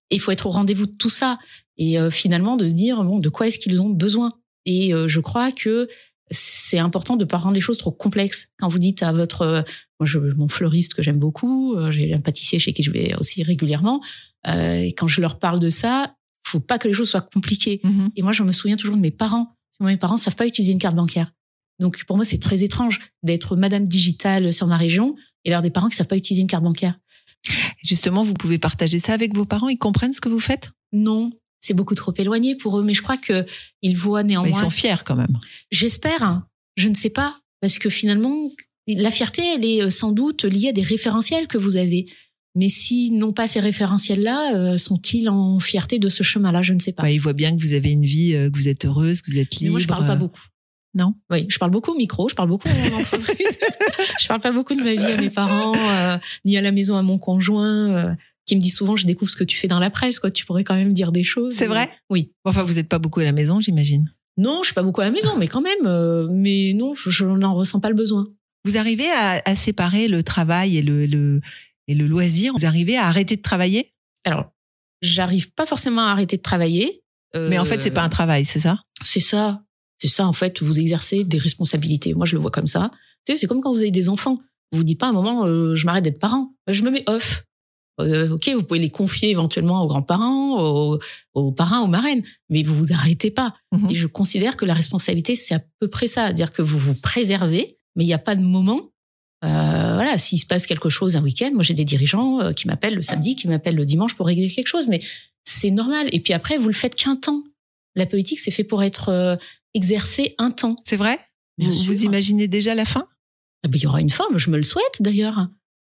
Speaker 3: Et il faut être au rendez-vous de tout ça et finalement de se dire bon de quoi est-ce qu'ils ont besoin? Et je crois que c'est important de pas rendre les choses trop complexes. Quand vous dites à votre, moi je, mon fleuriste que j'aime beaucoup, j'ai un pâtissier chez qui je vais aussi régulièrement, euh, et quand je leur parle de ça, faut pas que les choses soient compliquées.
Speaker 4: Mhm.
Speaker 3: Et moi, je me souviens toujours de mes parents. Mes parents savent pas utiliser une carte bancaire. Donc, pour moi, c'est très étrange d'être madame digitale sur ma région et d'avoir des parents qui savent pas utiliser une carte bancaire.
Speaker 4: Justement, vous pouvez partager ça avec vos parents. Ils comprennent ce que vous faites?
Speaker 3: Non, c'est beaucoup trop éloigné pour eux. Mais je crois que ils voient
Speaker 4: Mais ils
Speaker 3: néanmoins.
Speaker 4: sont fiers quand même.
Speaker 3: J'espère. hein. Je ne sais pas. Parce que finalement, la fierté, elle est euh, sans doute liée à des référentiels que vous avez. Mais s'ils n'ont pas ces référentiels-là, euh, sont-ils en fierté de ce chemin-là? Je ne sais pas.
Speaker 4: Bah, ils voient bien que vous avez une vie, euh, que vous êtes heureuse, que vous êtes
Speaker 3: Mais
Speaker 4: libre.
Speaker 3: moi, je parle pas
Speaker 4: euh,
Speaker 3: beaucoup.
Speaker 4: Non?
Speaker 3: Oui, je parle beaucoup au micro, je parle beaucoup à mon entreprise. <laughs> je parle pas beaucoup de ma vie à mes parents, euh, ni à la maison à mon conjoint, euh, qui me dit souvent je découvre ce que tu fais dans la presse, quoi. Tu pourrais quand même dire des choses.
Speaker 4: C'est vrai?
Speaker 3: Oui.
Speaker 4: Enfin, vous n'êtes pas beaucoup à la maison, j'imagine.
Speaker 3: Non, je suis pas beaucoup à la maison, mais quand même. euh, mais non, je, je n'en ressens pas le besoin.
Speaker 4: Vous arrivez à, à séparer le travail et le, le, et le loisir Vous arrivez à arrêter de travailler?
Speaker 3: Alors, j'arrive pas forcément à arrêter de travailler. euh,
Speaker 4: Mais en fait, c'est pas un travail, c'est ça?
Speaker 3: C'est ça. C'est ça, en fait, vous exercez des responsabilités. Moi, je le vois comme ça. C'est comme quand vous avez des enfants. Vous vous dites pas à un moment, euh, je m'arrête d'être parent. Je me mets off. Euh, ok, vous pouvez les confier éventuellement aux grands-parents, aux, aux parrains, aux marraines, mais vous vous arrêtez pas.
Speaker 4: Mhm.
Speaker 3: Et je considère que la responsabilité, c'est à peu près ça. C'est-à-dire que vous vous préservez, mais il n'y a pas de moment. Euh, voilà, s'il se passe quelque chose un week-end, moi j'ai des dirigeants euh, qui m'appellent le samedi, qui m'appellent le dimanche pour régler quelque chose, mais c'est normal. Et puis après, vous le faites qu'un temps. La politique, c'est fait pour être euh, exercé un temps.
Speaker 4: C'est vrai?
Speaker 3: Bien
Speaker 4: vous,
Speaker 3: sûr.
Speaker 4: vous imaginez déjà la fin?
Speaker 3: Ah ben, il y aura une fin, je me le souhaite d'ailleurs.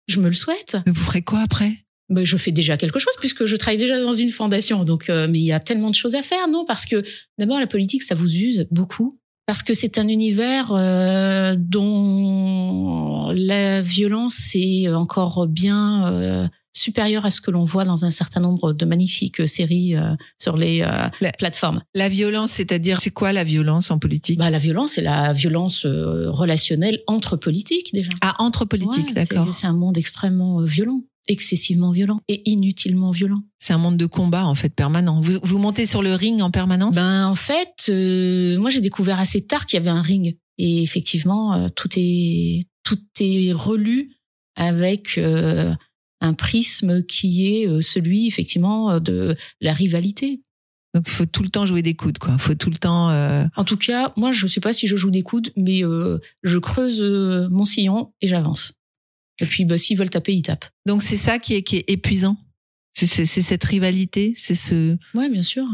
Speaker 3: Je me le souhaite.
Speaker 4: Mais vous ferez quoi après?
Speaker 3: Ben, je fais déjà quelque chose puisque je travaille déjà dans une fondation. Donc, euh, mais il y a tellement de choses à faire, non? Parce que d'abord, la politique, ça vous use beaucoup. Parce que c'est un univers euh, dont la violence est encore bien euh, supérieure à ce que l'on voit dans un certain nombre de magnifiques séries euh, sur les
Speaker 4: La-
Speaker 3: plateformes.
Speaker 4: La violence, c'est-à-dire, c'est quoi la violence en politique?
Speaker 3: Bah, la violence, c'est la violence relationnelle entre politiques déjà.
Speaker 4: Ah, entre politiques,
Speaker 3: Ouais,
Speaker 4: d'accord.
Speaker 3: c'est- un monde extrêmement violent, excessivement violent et inutilement violent.
Speaker 4: C'est un monde de combat, en fait, permanent. Vous, vous montez sur le ring en permanence?
Speaker 3: Ben en fait, euh, moi j'ai découvert assez tard qu'il y avait un ring et effectivement euh, tout est tout est relu avec euh, un prisme qui est celui effectivement de la rivalité.
Speaker 4: Donc, il faut tout le temps jouer des coudes, quoi. Faut tout le temps... euh,
Speaker 3: En tout cas, moi je sais pas si je joue des coudes, mais euh, je creuse mon sillon et j'avance. Et puis bah, s'ils veulent taper, ils tapent.
Speaker 4: Donc, c'est ça qui est, qui est épuisant. C'est- cette rivalité, c'est ce
Speaker 3: Ouais, bien sûr.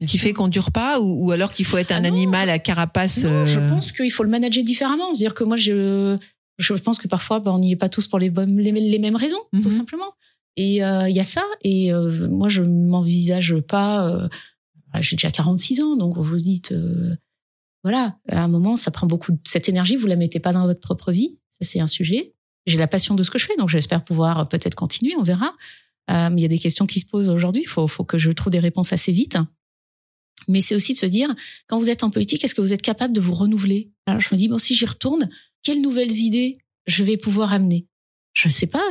Speaker 3: Bien
Speaker 4: qui
Speaker 3: sûr.
Speaker 4: fait qu'on dure pas ou, ou alors qu'il faut être un
Speaker 3: Ah non.
Speaker 4: animal à carapace.
Speaker 3: Non, je
Speaker 4: euh,
Speaker 3: pense qu'il faut le manager différemment. C'est-à-dire que moi, je, je pense que parfois, ben, on n'y est pas tous pour les, les, les mêmes raisons,
Speaker 4: Mhm.
Speaker 3: tout simplement. Et euh, il y a ça. Et euh, moi, je m'envisage pas. J'ai déjà 46 ans, donc vous vous dites, voilà, à un moment, ça prend beaucoup. de- Cette énergie, vous la mettez pas dans votre propre vie. Ça, c'est un sujet. J'ai la passion de ce que je fais, donc j'espère pouvoir euh, peut-être continuer. On verra. Euh, il y a des questions qui se posent aujourd'hui. Il faut, que je trouve des réponses assez vite. Mais c'est aussi de se dire, quand vous êtes en politique, est-ce que vous êtes capable de vous renouveler? Je me dis, bon, si j'y retourne, quelles nouvelles idées je vais pouvoir amener? Je sais pas.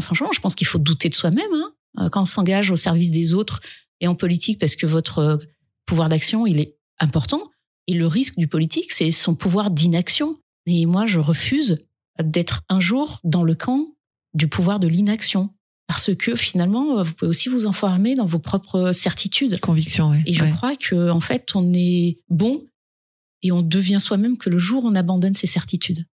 Speaker 3: Franchement, je pense qu'il faut douter de soi-même hein, euh, quand on s'engage au service des autres et en politique, parce que votre pouvoir d'action, il est important. Et le risque du politique, c'est son pouvoir d'inaction. Et moi, je refuse d'être un jour dans le camp du pouvoir de l'inaction. Parce que finalement, euh, vous pouvez aussi vous enfermer dans vos propres certitudes.
Speaker 4: Conviction, ouais.
Speaker 3: Et je
Speaker 4: Ouais.
Speaker 3: crois que en fait, on est bon et on devient soi-même que le jour où on abandonne ses certitudes.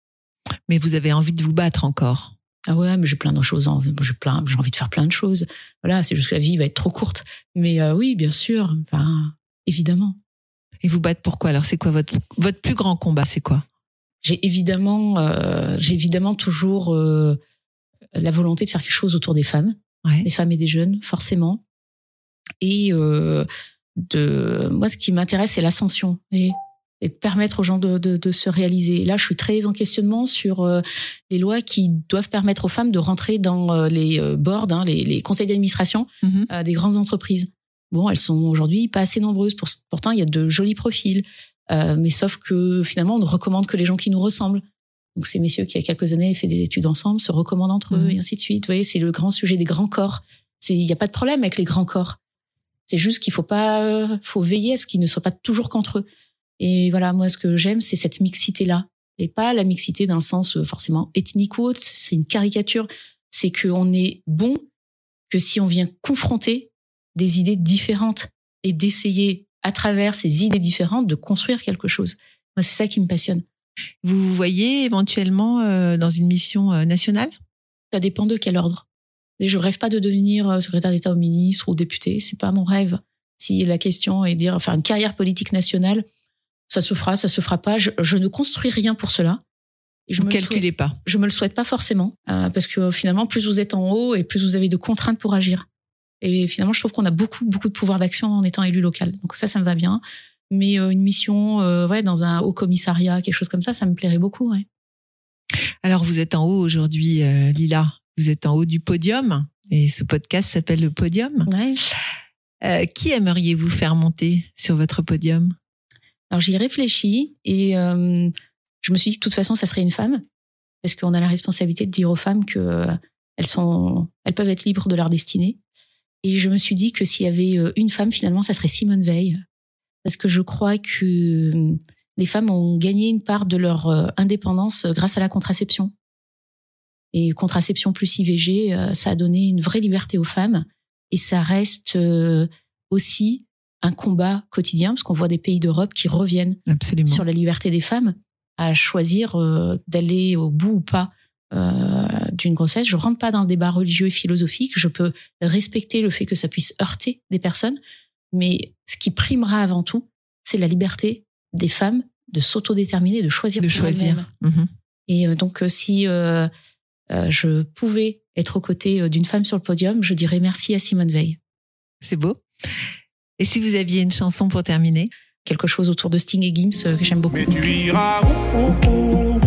Speaker 4: Mais vous avez envie de vous battre encore.
Speaker 3: Ah ouais, mais j'ai plein de choses, j'ai plein, j'ai envie de faire plein de choses. Voilà, c'est juste que la vie va être trop courte. Mais euh, oui, bien sûr, enfin, évidemment.
Speaker 4: Et vous battre pourquoi? Alors, c'est quoi votre, votre plus grand combat? C'est quoi?
Speaker 3: J'ai évidemment, euh, j'ai évidemment toujours euh, la volonté de faire quelque chose autour des femmes,
Speaker 4: Ouais.
Speaker 3: des femmes et des jeunes, forcément. Et euh, de, moi, ce qui m'intéresse, c'est l'ascension et, et de permettre aux gens de, de, de se réaliser. Et là, je suis très en questionnement sur les lois qui doivent permettre aux femmes de rentrer dans les boards, hein, les, les conseils d'administration
Speaker 4: Mhm.
Speaker 3: euh, des grandes entreprises. Bon, elles sont aujourd'hui pas assez nombreuses. Pour, pourtant, il y a de jolis profils. Euh, mais sauf que finalement, on ne recommande que les gens qui nous ressemblent. Donc ces messieurs qui, il y a quelques années, fait des études ensemble, se recommandent entre eux
Speaker 4: Mhm.
Speaker 3: et ainsi de suite. Vous voyez, c'est le grand sujet des grands corps. Il n'y a pas de problème avec les grands corps. C'est juste qu'il faut pas, euh, faut veiller à ce qu'ils ne soient pas toujours qu'entre eux. Et voilà, moi, ce que j'aime, c'est cette mixité-là. Et pas la mixité le sens euh, forcément ethnique ou autre. C'est une caricature. C'est qu'on est bon que si on vient confronter des idées différentes et d'essayer, à travers ces idées différentes, de construire quelque chose. Moi, c'est ça qui me passionne.
Speaker 4: Vous vous voyez éventuellement euh, dans une mission euh, nationale?
Speaker 3: Ça dépend de quel ordre. Et je rêve pas de devenir euh, secrétaire d'État ou ministre ou député. C'est pas mon rêve. Si la question est de dire faire une carrière politique nationale, ça se fera, ça se fera pas. Je, je ne construis rien pour cela. Je le
Speaker 4: calculez pas?
Speaker 3: je me le souhaite pas forcément euh, parce que finalement plus vous êtes en haut et plus vous avez de contraintes pour agir et finalement je trouve qu'on a beaucoup beaucoup de pouvoir d'action en étant élu local donc ça ça me va bien mais euh, une mission euh, ouais dans un haut commissariat quelque chose comme ça ça me plairait beaucoup ouais.
Speaker 4: Alors, vous êtes en haut aujourd'hui, euh, Lila. Vous êtes en haut du podium. Et ce podcast s'appelle le podium.
Speaker 3: ouais.
Speaker 4: Euh, qui aimeriez-vous faire monter sur votre podium?
Speaker 3: Alors j'y ai réfléchi et euh, je me suis dit que de toute façon ça serait une femme parce qu'on a la responsabilité de dire aux femmes que euh, elles sont elles peuvent être libres de leur destinée et je me suis dit que s'il y avait euh, une femme finalement ça serait Simone Veil. Parce que je crois que euh, les femmes ont gagné une part de leur euh, indépendance grâce à la contraception. Et contraception plus IVG ça a donné une vraie liberté aux femmes. Et ça reste aussi un combat quotidien parce qu'on voit des pays d'Europe qui reviennent
Speaker 4: Absolument.
Speaker 3: sur la liberté des femmes à choisir d'aller au bout ou pas d'une grossesse. Je rentre pas dans le débat religieux et philosophique. Je peux respecter le fait que ça puisse heurter des personnes, mais ce qui primera avant tout, c'est la liberté des femmes de s'autodéterminer, de choisir
Speaker 4: De choisir. Mhm.
Speaker 3: Et euh, donc, euh, si euh, euh, je pouvais être aux côtés euh, d'une femme sur le podium, je dirais merci à Simone Veil.
Speaker 4: C'est beau. Et si vous aviez une chanson pour terminer?
Speaker 3: Quelque chose autour de Sting et Gims euh, que j'aime beaucoup.
Speaker 6: Mais tu iras où, où, où?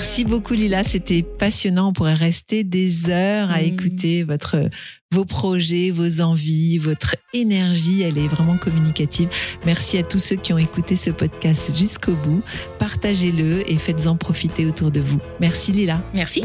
Speaker 4: Merci beaucoup Lila, c'était passionnant. On pourrait rester des heures à
Speaker 3: Mm.
Speaker 4: écouter votre vos projets, vos envies, votre énergie. Elle est vraiment communicative. Merci à tous ceux qui ont écouté ce podcast jusqu'au bout. Partagez-le et faites-en profiter autour de vous. Merci Lila.
Speaker 3: Merci.